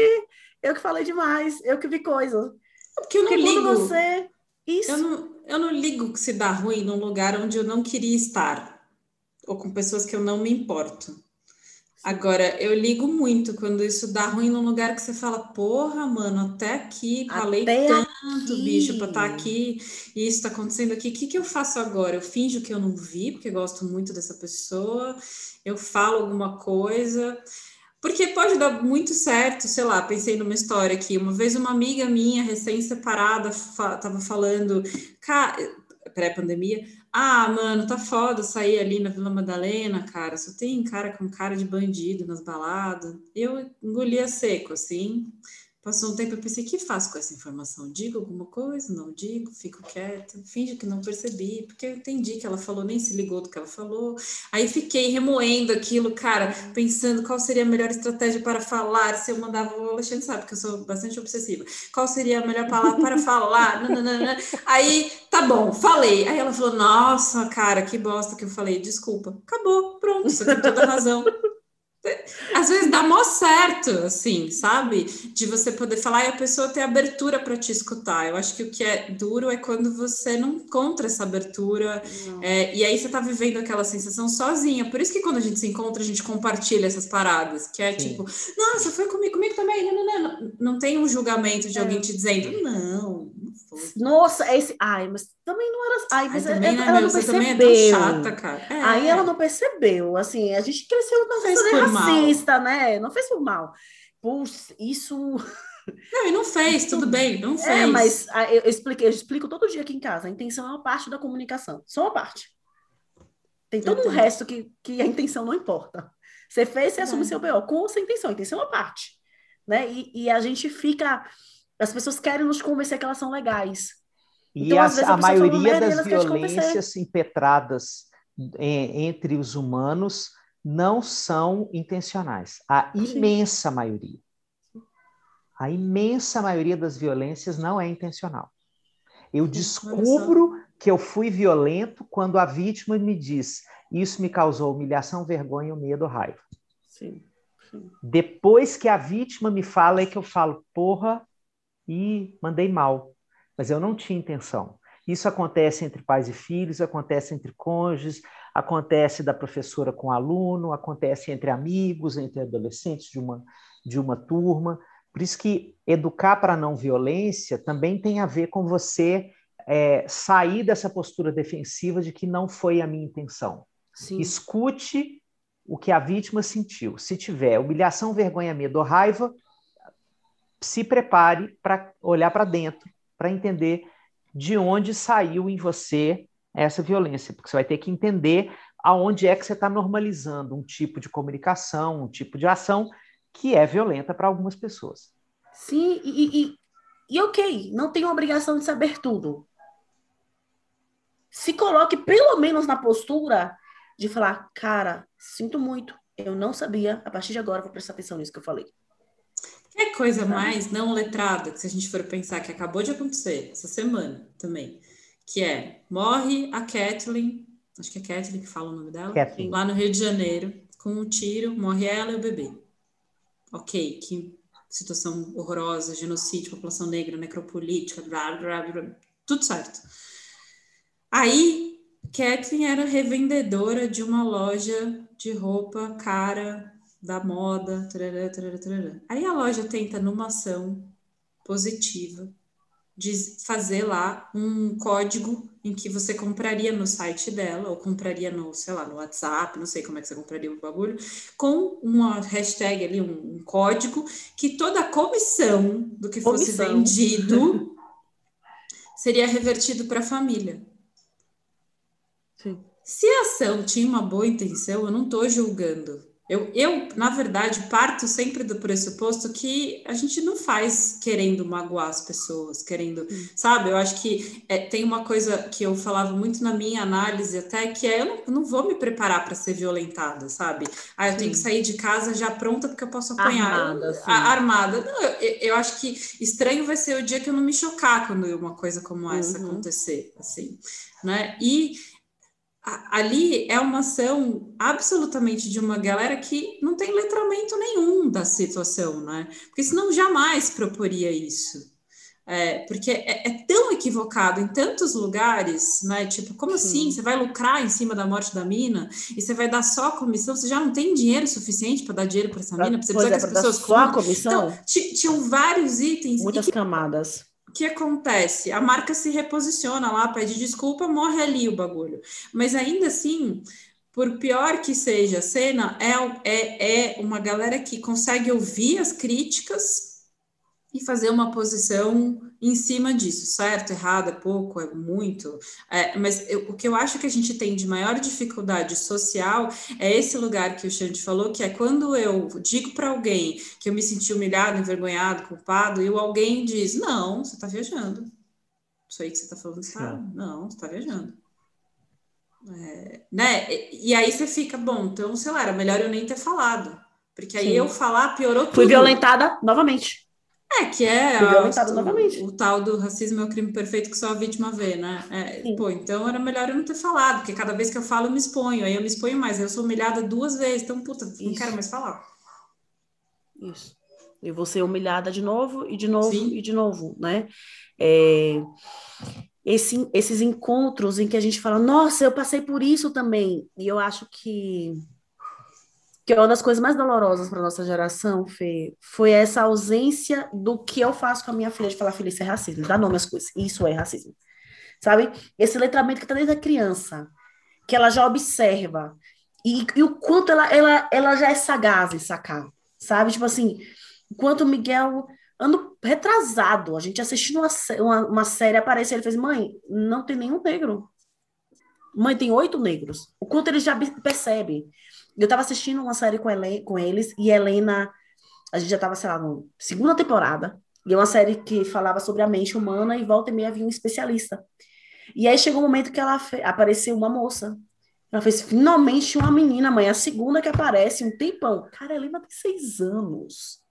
eu que falei demais, eu que vi coisa. Porque eu não Porque ligo. você. Isso. Eu não, eu não ligo que se dá ruim num lugar onde eu não queria estar. Ou com pessoas que eu não me importo. Agora, eu ligo muito quando isso dá ruim num lugar que você fala, porra, mano, até aqui, falei até tanto, aqui. bicho, pra estar tá aqui, e isso tá acontecendo aqui, o que, que eu faço agora? Eu finjo que eu não vi, porque gosto muito dessa pessoa, eu falo alguma coisa, porque pode dar muito certo, sei lá, pensei numa história aqui, uma vez uma amiga minha, recém-separada, fa tava falando, pré-pandemia, ah, mano, tá foda sair ali na Vila Madalena, cara, só tem cara com cara de bandido nas baladas. Eu engolia seco, assim, Passou um tempo, eu pensei, que faço com essa informação? Digo alguma coisa? Não digo? Fico quieta? Finge que não percebi, porque eu entendi que ela falou, nem se ligou do que ela falou. Aí fiquei remoendo aquilo, cara, pensando qual seria a melhor estratégia para falar, se eu mandava, o Alexandre sabe que eu sou bastante obsessiva, qual seria a melhor palavra para falar? Nananana. Aí, tá bom, falei. Aí ela falou, nossa, cara, que bosta que eu falei, desculpa. Acabou, pronto, você tem toda a razão. Às vezes dá mó certo, assim, sabe? De você poder falar e a pessoa ter abertura para te escutar. Eu acho que o que é duro é quando você não encontra essa abertura é, e aí você tá vivendo aquela sensação sozinha. Por isso que quando a gente se encontra, a gente compartilha essas paradas, que é Sim. tipo, nossa, foi comigo, comigo também. Não, não, não, não tem um julgamento de é. alguém te dizendo, não, nossa, esse. Ai, mas também não era. Ai, mas Ai, ela, ela não percebeu. É chata, cara. É. Aí ela não percebeu. Assim, a gente cresceu na sociedade racista, mal. né? Não fez por mal. Puxa, isso. Não, e não fez, tudo bem, não é, fez. É, mas eu, expliquei, eu explico todo dia aqui em casa. A intenção é uma parte da comunicação, só uma parte. Tem todo o um resto que, que a intenção não importa. Você fez, você é. assume seu BO com ou sem intenção. A intenção é uma parte. Né? E, e a gente fica as pessoas querem nos convencer que elas são legais. E então, as, a, a maioria das violências impetradas em, entre os humanos não são intencionais. A imensa Sim. maioria. A imensa maioria das violências não é intencional. Eu descubro que eu fui violento quando a vítima me diz: Isso me causou humilhação, vergonha, medo, raiva. Sim. Depois que a vítima me fala, é que eu falo: Porra, e mandei mal, mas eu não tinha intenção. Isso acontece entre pais e filhos, acontece entre cônjuges, acontece da professora com aluno, acontece entre amigos, entre adolescentes de uma, de uma turma. Por isso que educar para a não violência também tem a ver com você é, sair dessa postura defensiva de que não foi a minha intenção. Sim. Escute o que a vítima sentiu. Se tiver humilhação, vergonha, medo ou raiva, se prepare para olhar para dentro, para entender de onde saiu em você essa violência, porque você vai ter que entender aonde é que você está normalizando um tipo de comunicação, um tipo de ação que é violenta para algumas pessoas. Sim, e, e, e ok, não tem obrigação de saber tudo. Se coloque pelo menos na postura de falar, cara, sinto muito, eu não sabia, a partir de agora vou prestar atenção nisso que eu falei. É coisa mais não letrada, que se a gente for pensar que acabou de acontecer essa semana também, que é morre a Kathleen, acho que é Kathleen que fala o nome dela, Kathleen. lá no Rio de Janeiro, com um tiro, morre ela e o bebê. Ok, que situação horrorosa, genocídio, população negra, necropolítica, blá, blá, blá, tudo certo. Aí, Kathleen era revendedora de uma loja de roupa cara da moda, tarará, tarará, tarará. Aí a loja tenta, numa ação positiva, de fazer lá um código em que você compraria no site dela, ou compraria no, sei lá, no WhatsApp, não sei como é que você compraria o bagulho, com uma hashtag ali, um, um código, que toda a comissão do que fosse comissão. vendido seria revertido para a família. Sim. Se a ação tinha uma boa intenção, eu não estou julgando eu, eu, na verdade, parto sempre do pressuposto que a gente não faz querendo magoar as pessoas, querendo, hum. sabe? Eu acho que é, tem uma coisa que eu falava muito na minha análise até, que é eu não, não vou me preparar para ser violentada, sabe? Ah, eu sim. tenho que sair de casa já pronta porque eu posso apanhar. Armada. A, armada. Não, eu, eu, acho que estranho vai ser o dia que eu não me chocar quando uma coisa como essa uhum. acontecer, assim, né? E ali é uma ação absolutamente de uma galera que não tem letramento nenhum da situação, né? Porque senão jamais proporia isso. É, porque é, é, tão equivocado em tantos lugares, né? Tipo, como Sim. assim? Você vai lucrar em cima da morte da mina e você vai dar só a comissão? Você já não tem dinheiro suficiente para dar dinheiro para essa mina? Você precisa é, que as pessoas só a comissão? Então, tinham vários itens. Muitas que, camadas que acontece? A marca se reposiciona lá, pede desculpa, morre ali o bagulho. Mas ainda assim, por pior que seja a cena, é, é, é uma galera que consegue ouvir as críticas e fazer uma posição em cima disso, certo, errado, é pouco, é muito, é, mas eu, o que eu acho que a gente tem de maior dificuldade social é esse lugar que o Xande falou, que é quando eu digo para alguém que eu me senti humilhado, envergonhado, culpado, e o alguém diz, não, você está viajando, isso aí que você está falando, tá, não, você está viajando. É, né? E aí você fica, bom, então, sei lá, era melhor eu nem ter falado, porque aí Sim. eu falar piorou tudo. Fui violentada novamente. É, que é a, o, o, tal do racismo é o crime perfeito que só a vítima vê, né? É, pô, então era melhor eu não ter falado, porque cada vez que eu falo eu me exponho, aí eu me exponho mais, eu sou humilhada duas vezes, então, puta, Isso. não quero mais falar. Isso. E vou ser humilhada de novo, e de novo, Sim. e de novo, né? É, esse, esses encontros em que a gente fala, nossa, eu passei por isso também, e eu acho que que é uma das coisas mais dolorosas para nossa geração, Fê, foi essa ausência do que eu faço com a minha filha de falar, filha, isso é racismo, dá nome às coisas, isso é racismo. Sabe? Esse letramento que está desde a criança, que ela já observa, e, e, o quanto ela, ela, ela já é sagaz em sacar, sabe? Tipo assim, enquanto o Miguel, ano retrasado, a gente assistindo uma, uma, uma série, aparece, ele fez, mãe, não tem nenhum negro. Mãe, tem oito negros. O quanto ele já percebe. Eu tava assistindo uma série com, ele, com eles e Helena, a gente já tava, sei lá, na segunda temporada, e é uma série que falava sobre a mente humana e volta e meia havia um especialista. E aí chegou um momento que ela apareceu uma moça. Ela fez finalmente uma menina, mãe, a segunda que aparece, um tempão. Cara, a Helena tem seis anos.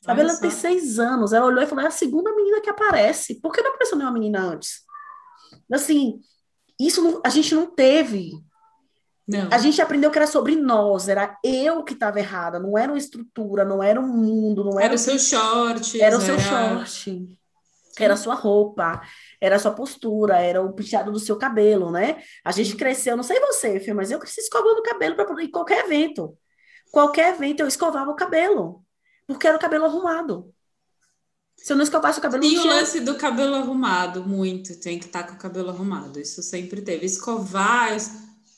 Sabe, ela tem seis anos. Ela olhou e falou: é a segunda menina que aparece. Por que não apareceu nenhuma menina antes? Assim, isso não, a gente não teve não. A gente aprendeu que era sobre nós, era eu que estava errada, não era uma estrutura, não era o um mundo, não era. Era o seu short. Era o seu short. Era a sua roupa, era a sua postura, era o penteado do seu cabelo, né? A gente cresceu, não sei você, filho, mas eu cresci escovando o cabelo para poder qualquer evento. Qualquer evento eu escovava o cabelo, porque era o cabelo arrumado. Se eu não escovasse o cabelo... E o lance do cabelo arrumado, muito. Tem que estar tá com o cabelo arrumado. Isso sempre teve. Escovar,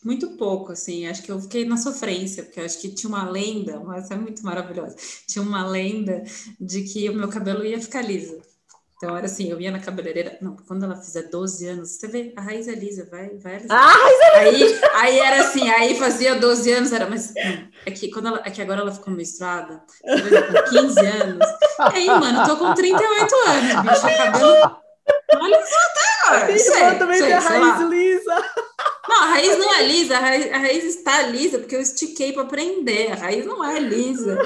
muito pouco, assim. Acho que eu fiquei na sofrência, porque acho que tinha uma lenda, mas é muito maravilhosa. Tinha uma lenda de que o meu cabelo ia ficar liso. Então era assim, eu ia na cabeleireira, não, quando ela fizer 12 anos, você vê, a raiz é lisa, vai, vai. Lisa. Ah, é lisa. Aí, aí era assim, aí fazia 12 anos, era, mas não, é que, quando ela, é que agora ela ficou menstruada, com 15 anos. E aí, mano, tô com 38 anos, bicho, cabelo. Olha isso até agora. Sei, também sei, tem a raiz lisa. Não, a raiz não é lisa, a raiz, a raiz está lisa porque eu estiquei para prender. A raiz não é lisa.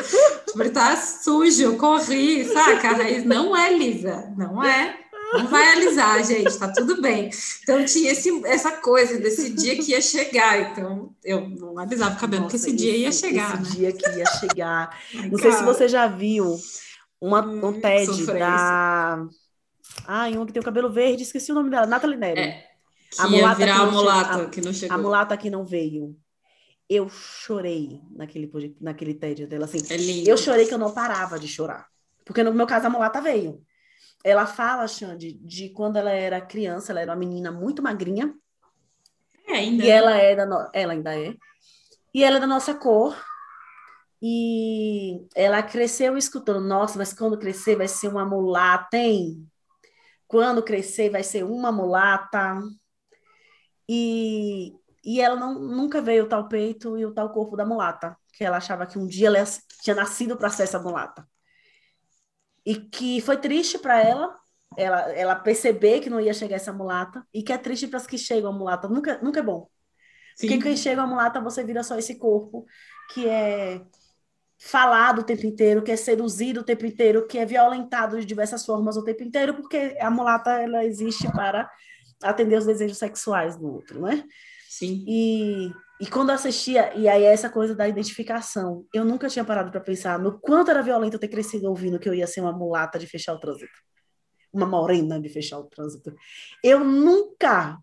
Tipo, tá sujo, eu corri, saca? A raiz não é lisa, não é. Não vai alisar, gente, tá tudo bem. Então tinha esse, essa coisa desse dia que ia chegar. Então eu não alisava o cabelo, Nossa, porque esse, esse dia ia chegar. Esse né? dia que ia chegar. não sei se você já viu uma, um hum, TED Sofrência. da. Ai, uma que tem o cabelo verde, esqueci o nome dela, Nathalie Neri. É. Que a mulata virar que a mulata che... que não chegou. A mulata que não veio. Eu chorei naquele, naquele TED dela, assim. É lindo. Eu chorei que eu não parava de chorar. Porque no meu caso a mulata veio. Ela fala, Xande, de quando ela era criança, ela era uma menina muito magrinha. É, ainda. E ela é da no... ela ainda é. E ela é da nossa cor. E ela cresceu escutando, nossa, mas quando crescer vai ser uma mulata, hein? Quando crescer vai ser uma mulata. E, e ela não, nunca veio o tal peito e o tal corpo da mulata, que ela achava que um dia ela tinha nascido para ser essa mulata. E que foi triste para ela, ela, ela perceber que não ia chegar essa mulata, e que é triste para as que chegam a mulata, nunca, nunca é bom. Sim. Porque quem chega a mulata, você vira só esse corpo que é falado o tempo inteiro, que é seduzido o tempo inteiro, que é violentado de diversas formas o tempo inteiro, porque a mulata ela existe para atender os desejos sexuais do outro, né? Sim. E, e quando assistia, e aí essa coisa da identificação, eu nunca tinha parado para pensar no quanto era violento eu ter crescido ouvindo que eu ia ser uma mulata de fechar o trânsito. Uma morena de fechar o trânsito. Eu nunca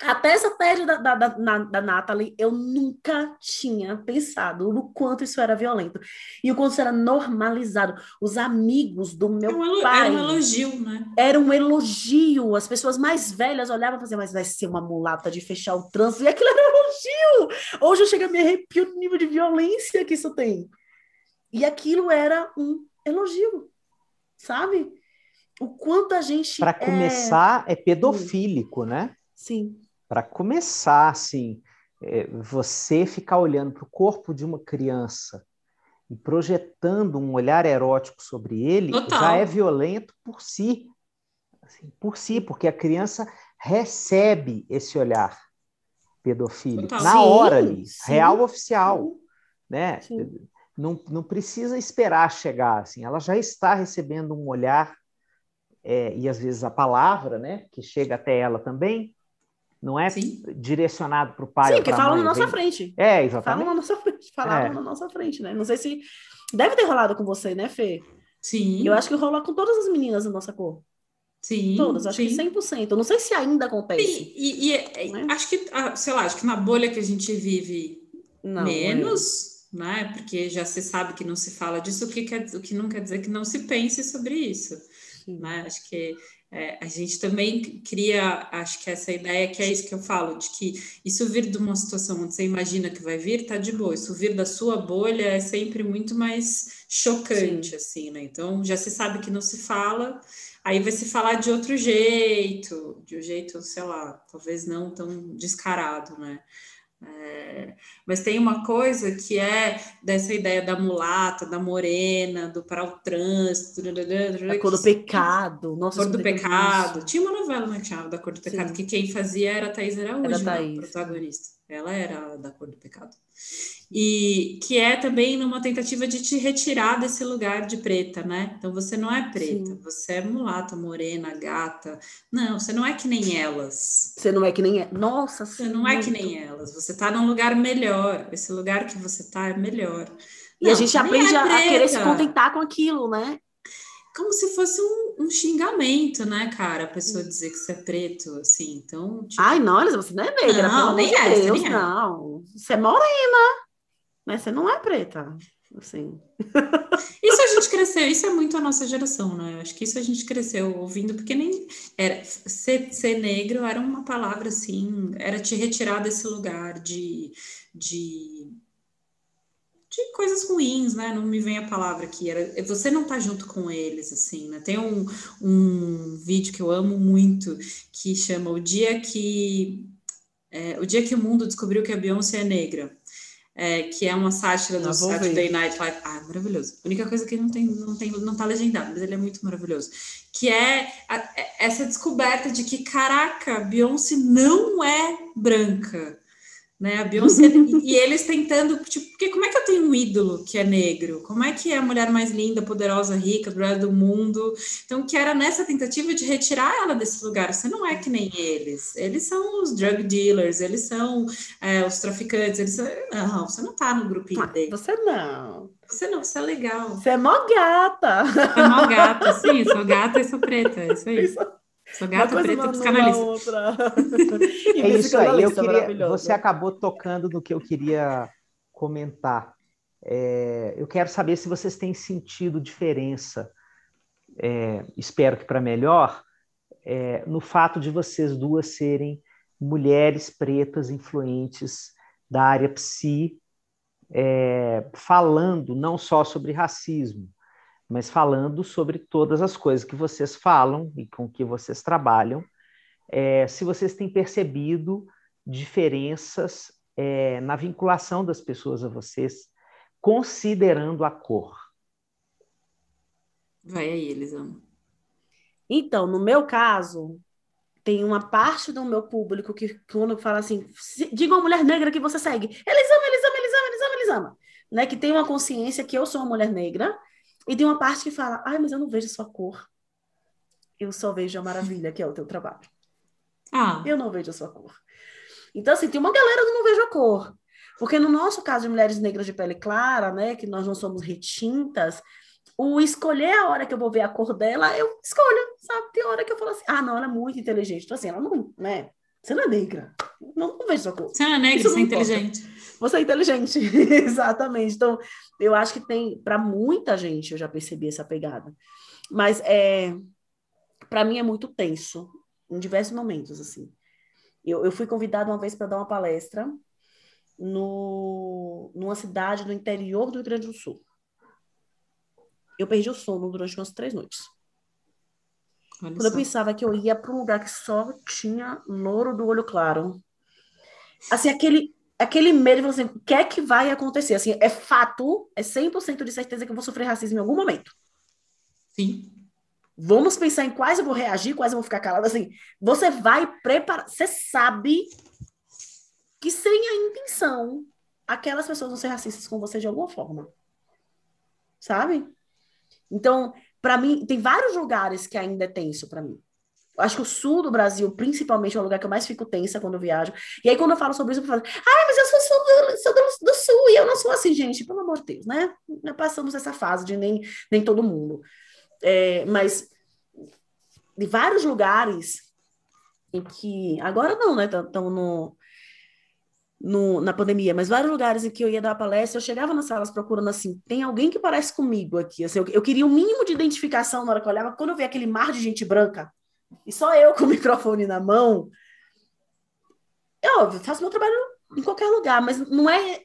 até essa tese da, da, da, da Natalie, eu nunca tinha pensado no quanto isso era violento. E o quanto isso era normalizado. Os amigos do meu era um, pai. Era um elogio, né? Era um elogio. As pessoas mais velhas olhavam e faziam, mas vai ser uma mulata de fechar o trânsito. E aquilo era um elogio. Hoje eu chego a me arrepio do nível de violência que isso tem. E aquilo era um elogio, sabe? O quanto a gente. Para começar, é, é pedofílico, né? Sim. Para começar, assim, é, você ficar olhando para o corpo de uma criança e projetando um olhar erótico sobre ele Total. já é violento por si. Assim, por si, porque a criança recebe esse olhar pedofílico Total. na sim, hora ali, sim, real oficial, sim, né? Não, não precisa esperar chegar, assim, ela já está recebendo um olhar é, e às vezes a palavra, né, que chega até ela também, não é Sim. direcionado para o pai. Sim, que falam na nossa vem... frente. É, exatamente. Falam na nossa frente, falaram é. na nossa frente, né? Não sei se. Deve ter rolado com você, né, Fê? Sim. Eu acho que rolou com todas as meninas da nossa cor. Sim. Todas, acho sim. que 100%. Eu não sei se ainda acontece. Sim, e, e né? acho que, ah, sei lá, acho que na bolha que a gente vive não, menos, é. né? Porque já se sabe que não se fala disso, o que, quer, o que não quer dizer que não se pense sobre isso. Né? Acho que é, a gente também cria, acho que essa ideia que é isso que eu falo, de que isso vir de uma situação onde você imagina que vai vir, tá de boa. Isso vir da sua bolha é sempre muito mais chocante, Sim. assim, né? Então já se sabe que não se fala, aí vai se falar de outro jeito, de um jeito, sei lá, talvez não tão descarado, né? É, mas tem uma coisa que é dessa ideia da mulata, da morena, do para o trânsito, a cor do pecado, nossa, cor do pecado. Tinha uma novela né, tinha, da cor do pecado Sim. que quem fazia era a Thaís Araújo, era a Thaís. Né, protagonista. Ela era da cor do pecado e que é também numa tentativa de te retirar desse lugar de preta, né? Então você não é preta, Sim. você é mulata, morena, gata. Não, você não é que nem elas. Você não é que nem nossa, você não muito. é que nem elas. Você tá num lugar melhor. Esse lugar que você tá é melhor. E não, a gente aprende é a, a querer se contentar com aquilo, né? Como se fosse um, um, xingamento, né, cara? A pessoa dizer que você é preto, assim, então... Tipo... Ai, não, você não é negra, não, nem é, Deus, nem é. não. Você é morena, mas você não é preta, assim. Isso a gente cresceu, isso é muito a nossa geração, né? Acho que isso a gente cresceu ouvindo, porque nem era ser, ser negro era uma palavra assim, era te retirar desse lugar de, de de coisas ruins, né? Não me vem a palavra aqui. Era, você não tá junto com eles, assim, né? Tem um, um vídeo que eu amo muito que chama O Dia que é, o dia que o mundo descobriu que a Beyoncé é negra. É, que é uma sátira do Saturday Night Live. Ah, maravilhoso. A única coisa que não tem, não tem, não tá legendado, mas ele é muito maravilhoso. Que é a, é essa descoberta de que, caraca, Beyoncé não é branca né? A Beyoncé e eles tentando, tipo, porque como é que eu tenho um ídolo que é negro? Como é que é a mulher mais linda, poderosa, rica, do mundo? Então, que era nessa tentativa de retirar ela desse lugar. Você não é que nem eles. Eles são os drug dealers, eles são é, os traficantes, eles são... Não, você não tá no grupinho ah, dele. Você não. Você não, você é legal. Você é mó gata. Você é mó gata, sim, sou gata e sou preta, é isso aí. Isso. Sou gata preta psicanalista. Outra. é isso aí. Eu queria, você acabou tocando no que eu queria comentar. É, eu quero saber se vocês têm sentido diferença, é, espero que para melhor, é, no fato de vocês duas serem mulheres pretas influentes da área psi, é, falando não só sobre racismo, mas falando sobre todas as coisas que vocês falam e com que vocês trabalham, é, se vocês têm percebido diferenças é, na vinculação das pessoas a vocês, considerando a cor. Vai aí, Elisama. Então, no meu caso, tem uma parte do meu público que quando fala assim, diga uma mulher negra que você segue, Elisama, Elisama, Elisama, Elisama, Elisama, né? Que tem uma consciência que eu sou uma mulher negra e tem uma parte que fala, ai, mas eu não vejo a sua cor. Eu só vejo a maravilha, que é o teu trabalho. Ah. Eu não vejo a sua cor. Então, assim, tem uma galera que não vejo a cor. Porque no nosso caso de mulheres negras de pele clara, né, que nós não somos retintas, o escolher a hora que eu vou ver a cor dela, eu escolho, sabe? Tem hora que eu falo assim, ah, não, ela é muito inteligente. Então, assim, ela não, né? Você não é negra. Não, não vejo sua cor. Você não é negra, você é inteligente. Você é inteligente, exatamente. Então, eu acho que tem, para muita gente, eu já percebi essa pegada. Mas é, para mim é muito tenso, em diversos momentos, assim. Eu, eu fui convidada uma vez para dar uma palestra no, numa cidade do interior do Rio Grande do Sul. Eu perdi o sono durante umas três noites. Olha Quando só. eu pensava que eu ia para um lugar que só tinha louro do olho claro. Assim, aquele aquele medo de assim, o que é que vai acontecer? Assim, é fato, é 100% de certeza que eu vou sofrer racismo em algum momento. Sim. Vamos pensar em quais eu vou reagir, quais eu vou ficar calada. Assim, você vai preparar. Você sabe que sem a intenção, aquelas pessoas vão ser racistas com você de alguma forma. Sabe? Então, para mim, tem vários lugares que ainda é tenso para mim acho que o sul do Brasil, principalmente, é o lugar que eu mais fico tensa quando eu viajo. E aí, quando eu falo sobre isso, eu falo, ah, mas eu sou, sou, do, sou do, do, sul e eu não sou assim, gente, pelo amor de Deus, né? Já passamos essa fase de nem, nem todo mundo. É, mas de vários lugares em que. Agora não, né? Estão no, no, na pandemia, mas vários lugares em que eu ia dar palestra, eu chegava nas salas procurando assim, tem alguém que parece comigo aqui. Assim, eu, eu queria o mínimo de identificação na hora que eu olhava, quando eu via aquele mar de gente branca e só eu com o microfone na mão, é óbvio, faço meu trabalho em qualquer lugar, mas não é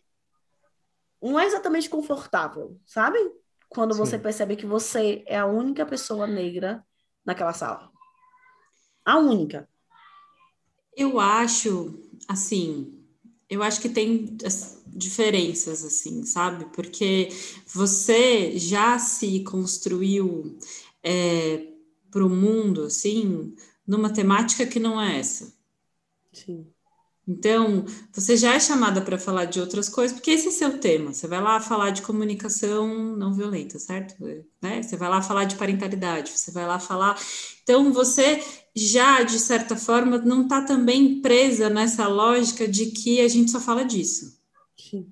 não é exatamente confortável, sabe? Quando Sim. você percebe que você é a única pessoa negra naquela sala. A única. Eu acho, assim, eu acho que tem diferenças, assim, sabe? Porque você já se construiu é, para o mundo, assim, numa temática que não é essa. Sim. Então, você já é chamada para falar de outras coisas, porque esse é seu tema. Você vai lá falar de comunicação não violenta, certo? Né? Você vai lá falar de parentalidade, você vai lá falar. Então, você já, de certa forma, não está também presa nessa lógica de que a gente só fala disso. Sim.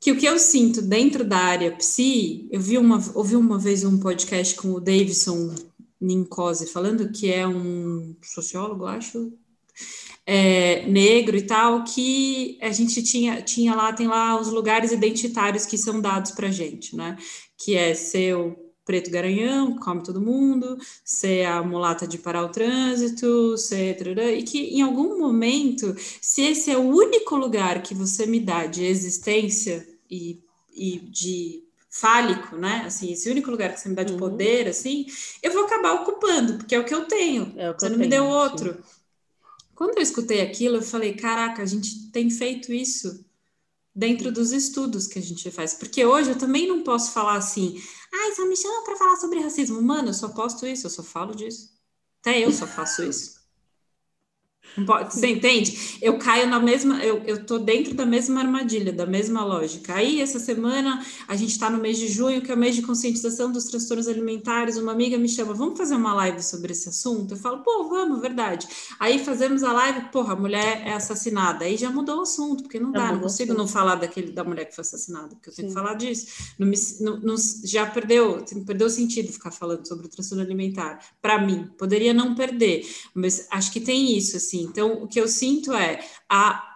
que o que eu sinto dentro da área psi, eu vi uma, ouvi uma vez um podcast com o Davidson Ninkose falando, que é um sociólogo, acho, é, negro e tal, que a gente tinha, tinha lá, tem lá os lugares identitários que são dados para gente, né? Que é ser o preto garanhão, come todo mundo, ser a mulata de parar o trânsito, ser... E que em algum momento, se esse é o único lugar que você me dá de existência e, e de fálico, né? Assim, esse único lugar que você me dá de uhum. poder, assim, eu vou acabar ocupando, porque é o que eu tenho. É você não tenho, me deu outro. Sim. Quando eu escutei aquilo, eu falei: caraca, a gente tem feito isso dentro dos estudos que a gente faz. Porque hoje eu também não posso falar assim, ai, só me chama para falar sobre racismo. Mano, eu só posto isso, eu só falo disso. Até eu só faço isso. Você entende? Eu caio na mesma, eu, eu tô dentro da mesma armadilha, da mesma lógica. Aí, essa semana, a gente está no mês de junho, que é o mês de conscientização dos transtornos alimentares. Uma amiga me chama, vamos fazer uma live sobre esse assunto? Eu falo, pô, vamos, verdade. Aí fazemos a live, porra, a mulher é assassinada. Aí já mudou o assunto, porque não dá, não consigo não falar daquele, da mulher que foi assassinada, porque eu tenho Sim. que falar disso. Não me, não, não, já perdeu, perdeu sentido ficar falando sobre o transtorno alimentar. Para mim, poderia não perder, mas acho que tem isso, assim então, o que eu sinto é a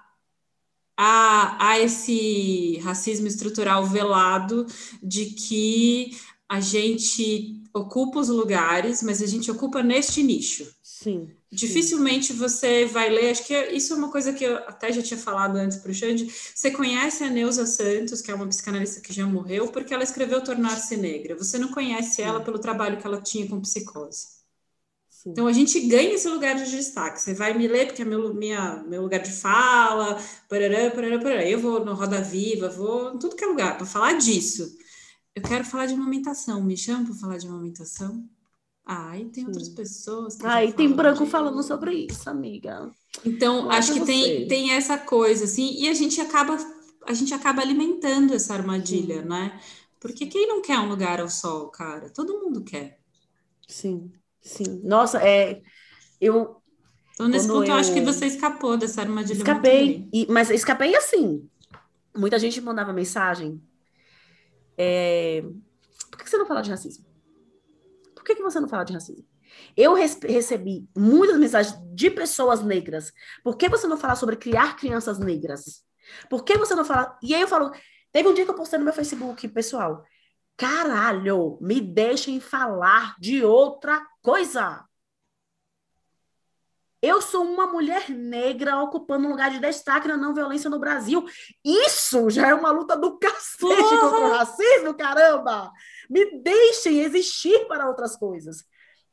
há, há esse racismo estrutural velado de que a gente ocupa os lugares, mas a gente ocupa neste nicho. Sim. Dificilmente sim. você vai ler, acho que isso é uma coisa que eu até já tinha falado antes para o Xande. Você conhece a Neuza Santos, que é uma psicanalista que já morreu, porque ela escreveu Tornar-se Negra. Você não conhece ela pelo trabalho que ela tinha com psicose. Então a gente ganha esse lugar de destaque. Você vai me ler porque é meu, minha, meu lugar de fala, parará, parará, parará. Eu vou no Roda Viva, vou em tudo que é lugar para falar disso. Eu quero falar de amamentação. Me chama para falar de amamentação? Ah, e tem Sim. outras pessoas. Que ah, e tem branco de... falando sobre isso, amiga. Então, acho que tem, tem essa coisa, assim, e a gente acaba, a gente acaba alimentando essa armadilha, Sim. né? Porque quem não quer um lugar ao sol, cara? Todo mundo quer. Sim. Sim. Nossa, é. Eu. Então, nesse ponto, eu... eu... acho que você escapou dessa armadilha. Escapei, e, mas escapei assim. Muita gente mandava mensagem. É... Por que você não fala de racismo? Por que, que você não fala de racismo? Eu recebi muitas mensagens de pessoas negras. Por que você não fala sobre criar crianças negras? Por que você não fala. E aí eu falo. Teve um dia que eu postei no meu Facebook, pessoal. Caralho, me deixem falar de outra coisa. Eu sou uma mulher negra ocupando um lugar de destaque na não violência no Brasil. Isso já é uma luta do cacete Porra! contra o racismo, caramba! Me deixem existir para outras coisas.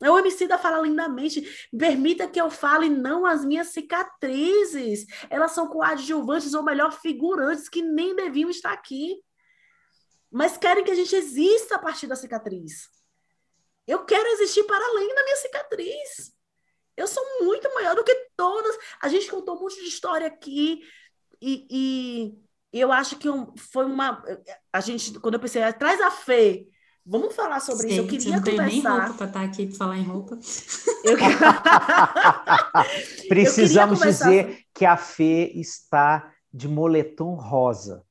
O Emicida fala lindamente, permita que eu fale não as minhas cicatrizes. Elas são coadjuvantes ou melhor, figurantes que nem deviam estar aqui mas querem que a gente exista a partir da cicatriz. Eu quero existir para além da minha cicatriz. Eu sou muito maior do que todas. A gente contou um monte de história aqui e, e eu acho que foi uma. A gente, quando eu pensei, traz a fé. Vamos falar sobre isso. Eu queria não conversar. Nem roupa para estar aqui para falar em roupa. Eu... Precisamos eu dizer que a Fê está de moletom rosa.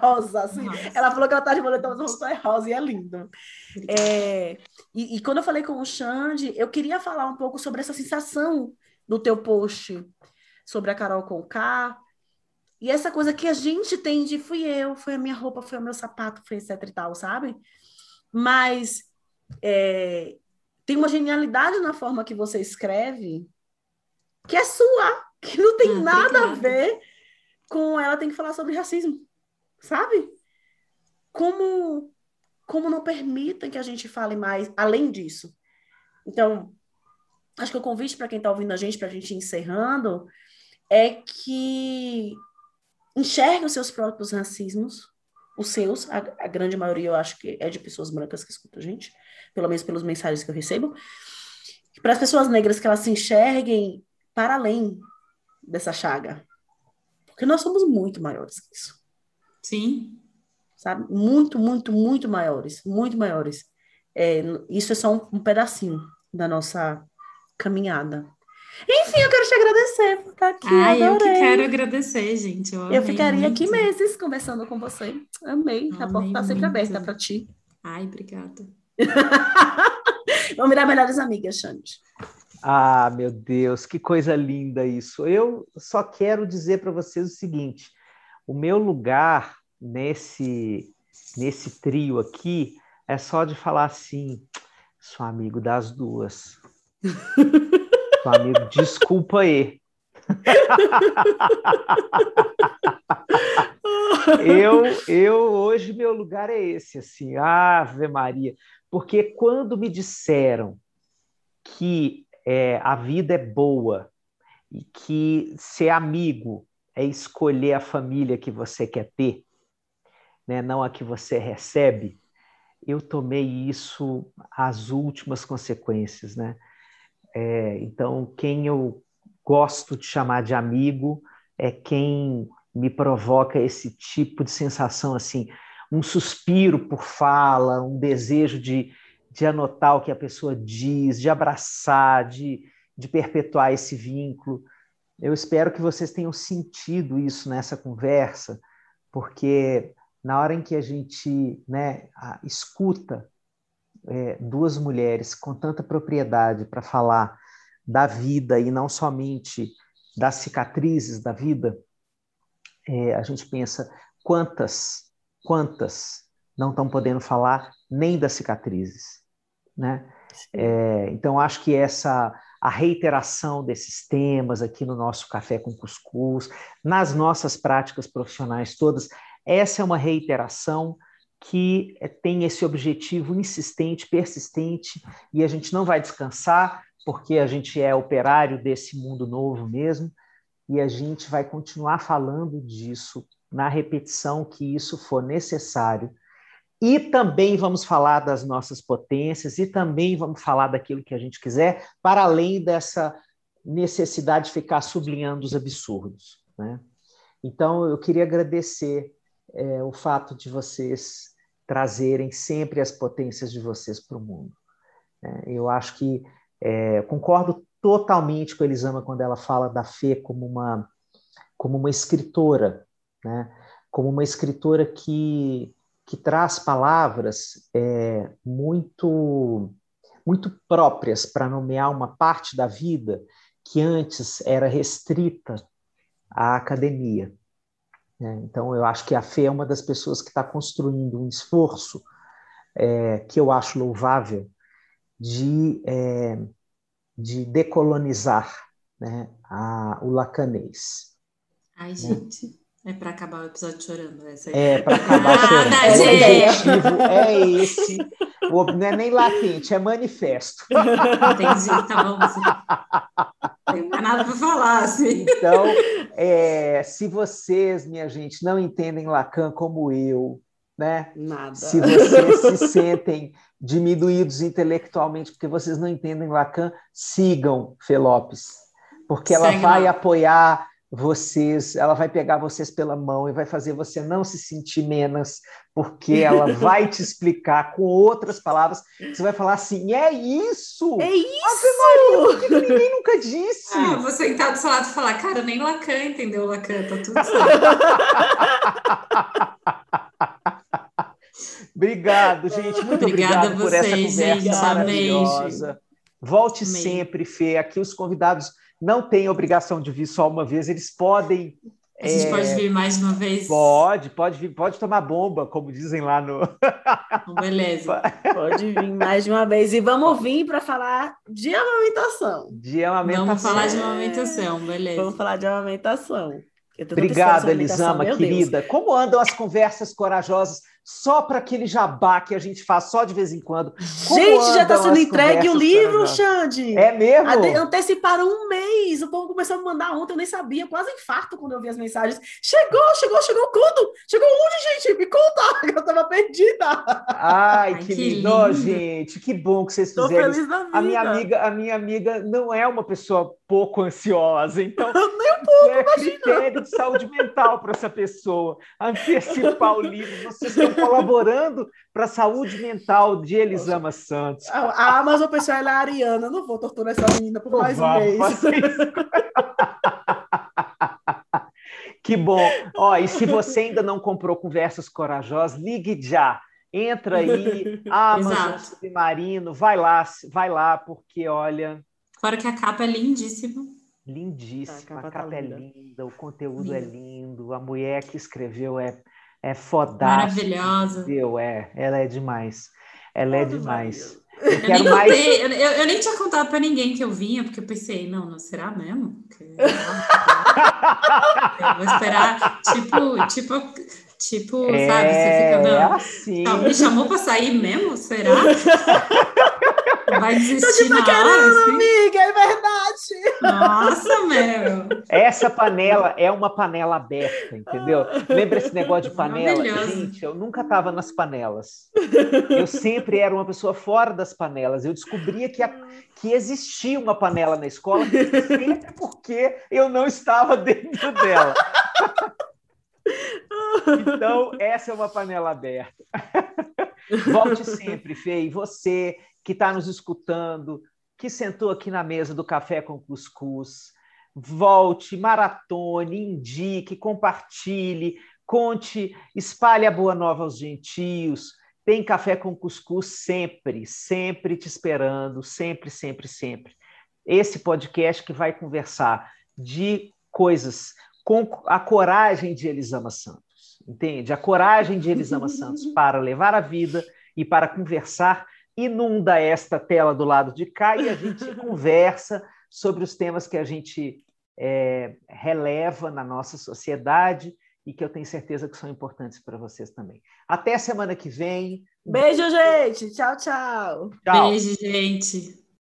Rosa, assim. Nossa. Ela falou que ela tá de moletom, mas o é rosa e é lindo. É, e, e, quando eu falei com o Xande, eu queria falar um pouco sobre essa sensação do teu post sobre a Carol Conká. E essa coisa que a gente tem de fui eu, foi a minha roupa, foi o meu sapato, foi etc e tal, sabe? Mas é, tem uma genialidade na forma que você escreve que é sua, que não tem ah, nada obrigada. a ver com ela tem que falar sobre racismo sabe? Como, como não permitem que a gente fale mais além disso. Então, acho que o convite para quem está ouvindo a gente, para a gente encerrando, é que enxergue os seus próprios racismos, os seus, a, a, grande maioria eu acho que é de pessoas brancas que escutam a gente, pelo menos pelos mensagens que eu recebo, para as pessoas negras que elas se enxerguem para além dessa chaga, porque nós somos muito maiores que isso. Sim. Sabe? Muito, muito, muito maiores, muito maiores. É, isso é só um, um pedacinho da nossa caminhada. Enfim, eu quero te agradecer por estar aqui. Ah, eu que quero agradecer, gente. Eu, eu ficaria muito. aqui meses conversando com você. Amei. A porta está sempre aberta para ti. Ai, obrigada. Vamos virar melhores amigas, Xande. Ah, meu Deus, que coisa linda isso. Eu só quero dizer para vocês o seguinte: o meu lugar nesse nesse trio aqui é só de falar assim, sou amigo das duas. sou amigo, desculpa aí. eu, eu hoje meu lugar é esse, assim, Ave Maria, porque quando me disseram que é, a vida é boa e que ser amigo é escolher a família que você quer ter, né, não a que você recebe, eu tomei isso às últimas consequências, né? É, então, quem eu gosto de chamar de amigo é quem me provoca esse tipo de sensação, assim, um suspiro por fala, um desejo de, de anotar o que a pessoa diz, de abraçar, de, de perpetuar esse vínculo. Eu espero que vocês tenham sentido isso nessa conversa, porque na hora em que a gente né, escuta é, duas mulheres com tanta propriedade para falar da vida e não somente das cicatrizes da vida, é, a gente pensa quantas, quantas não estão podendo falar nem das cicatrizes, né? É, então acho que essa a reiteração desses temas aqui no nosso café com cuscuz, nas nossas práticas profissionais todas, essa é uma reiteração que eh, tem esse objetivo insistente, persistente, e a gente não vai descansar, porque a gente é operário desse mundo novo mesmo, e a gente vai continuar falando disso na repetição que isso for necessário. E também vamos falar das nossas potências, e também vamos falar daquilo que a gente quiser, para além dessa necessidade de ficar sublinhando os absurdos. Né? Então, eu queria agradecer é, o fato de vocês trazerem sempre as potências de vocês para o mundo. É, eu acho que é, concordo totalmente com a Elisama quando ela fala da Fê como uma, como uma escritora, né? como uma escritora que, que traz palavras é, muito, muito próprias para nomear uma parte da vida que antes era restrita à academia. Né? Então, eu acho que a Fê é uma das pessoas que está construindo um esforço é, que eu acho louvável de, é, de decolonizar né, a, o lacanês. Ai, né? gente. É para acabar o episódio chorando. Essa é para acabar ah, chorando. o objetivo é esse. O, não é nem latente, é manifesto. Entendi, tá bom. Não tem mais nada para falar. Assim. Então, é, se vocês, minha gente, não entendem Lacan como eu, né? Nada. Se vocês se sentem diminuídos intelectualmente porque vocês não entendem Lacan, sigam Felopes, porque ela Segue vai lá. apoiar vocês, ela vai pegar vocês pela mão e vai fazer você não se sentir menos, porque ela vai te explicar com outras palavras. Você vai falar assim: é isso! É isso! Maria, que ninguém nunca disse? Ah, vou sentar do seu lado e falar: cara, nem Lacan entendeu Lacan, tá tudo certo. obrigado, gente. Muito Obrigada obrigado por essa conversa gente, maravilhosa. Amei. Volte Amei. sempre, Fê. Aqui os convidados não têm obrigação de vir só uma vez, eles podem. A gente é... pode vir mais uma vez? Pode, pode vir, pode tomar bomba, como dizem lá no. Beleza. pode vir mais de uma vez. E vamos vir para falar de amamentação. De amamentação. Vamos falar de amamentação, beleza. Vamos falar de amamentação. Obrigada, Elisama, querida. Deus. Como andam as conversas corajosas só para aquele jabá que a gente faz só de vez em quando. Como gente, já está sendo entregue o livro, Xande. É mesmo? Ade anteciparam um mês. O povo começou a me mandar ontem, eu nem sabia. Quase infarto quando eu vi as mensagens. Chegou, chegou, chegou quando? Chegou onde, gente? Me conta, eu estava perdida. Ai, Ai que, que lindo, lindo, gente. Que bom que vocês Tô fizeram. Feliz da vida. A minha amiga, a minha amiga não é uma pessoa pouco ansiosa, então nem um pouco, é imagina. critério de saúde mental para essa pessoa antecipar o livro. Vocês estão colaborando para a saúde mental de Elisama Santos. A, Amazon pessoal ela é a Ariana, não vou torturar essa menina por mais um mês. que bom. Ó, e se você ainda não comprou Conversas Corajosas, ligue já. Entra aí, Amazon Submarino, vai lá, vai lá, porque olha. Fora que a capa é lindíssima. Lindíssima, a capa, a capa tá é linda. linda, o conteúdo é lindo, a mulher que escreveu é, é fodástica. Maravilhosa. Entendeu? É, ela é demais. Ela é demais. Eu, eu nem mais... eu, eu, nem tinha contado para ninguém que eu vinha, porque eu pensei, não, não será mesmo? eu vou esperar, tipo, tipo, tipo, é, sabe, você fica, não, assim. não, me chamou para sair mesmo? Será? Vai desistir Tô te paquerando, assim? amiga, é verdade. Nossa, meu. Essa panela é uma panela aberta, entendeu? Lembra esse negócio de panela? Gente, eu nunca estava nas panelas. Eu sempre era uma pessoa fora das panelas. Eu descobria que, a, que existia uma panela na escola, sempre porque eu não estava dentro dela. Então, essa é uma panela aberta. Volte sempre, Fê. E você que está nos escutando, que sentou aqui na mesa do Café com Cuscuz, volte, maratone, indique, compartilhe, conte, espalhe a boa nova aos gentios. Tem Café com Cuscuz sempre, sempre te esperando, sempre, sempre, sempre. Esse podcast que vai conversar de coisas com a coragem de Elisama Santos, entende? A coragem de Elisama Santos para levar a vida e para conversar inunda esta tela do lado de cá e a gente conversa sobre os temas que a gente é, releva na nossa sociedade e que eu tenho certeza que são importantes para vocês também. Até semana que vem. Beijo, gente. Tchau, tchau. tchau. Beijo, gente.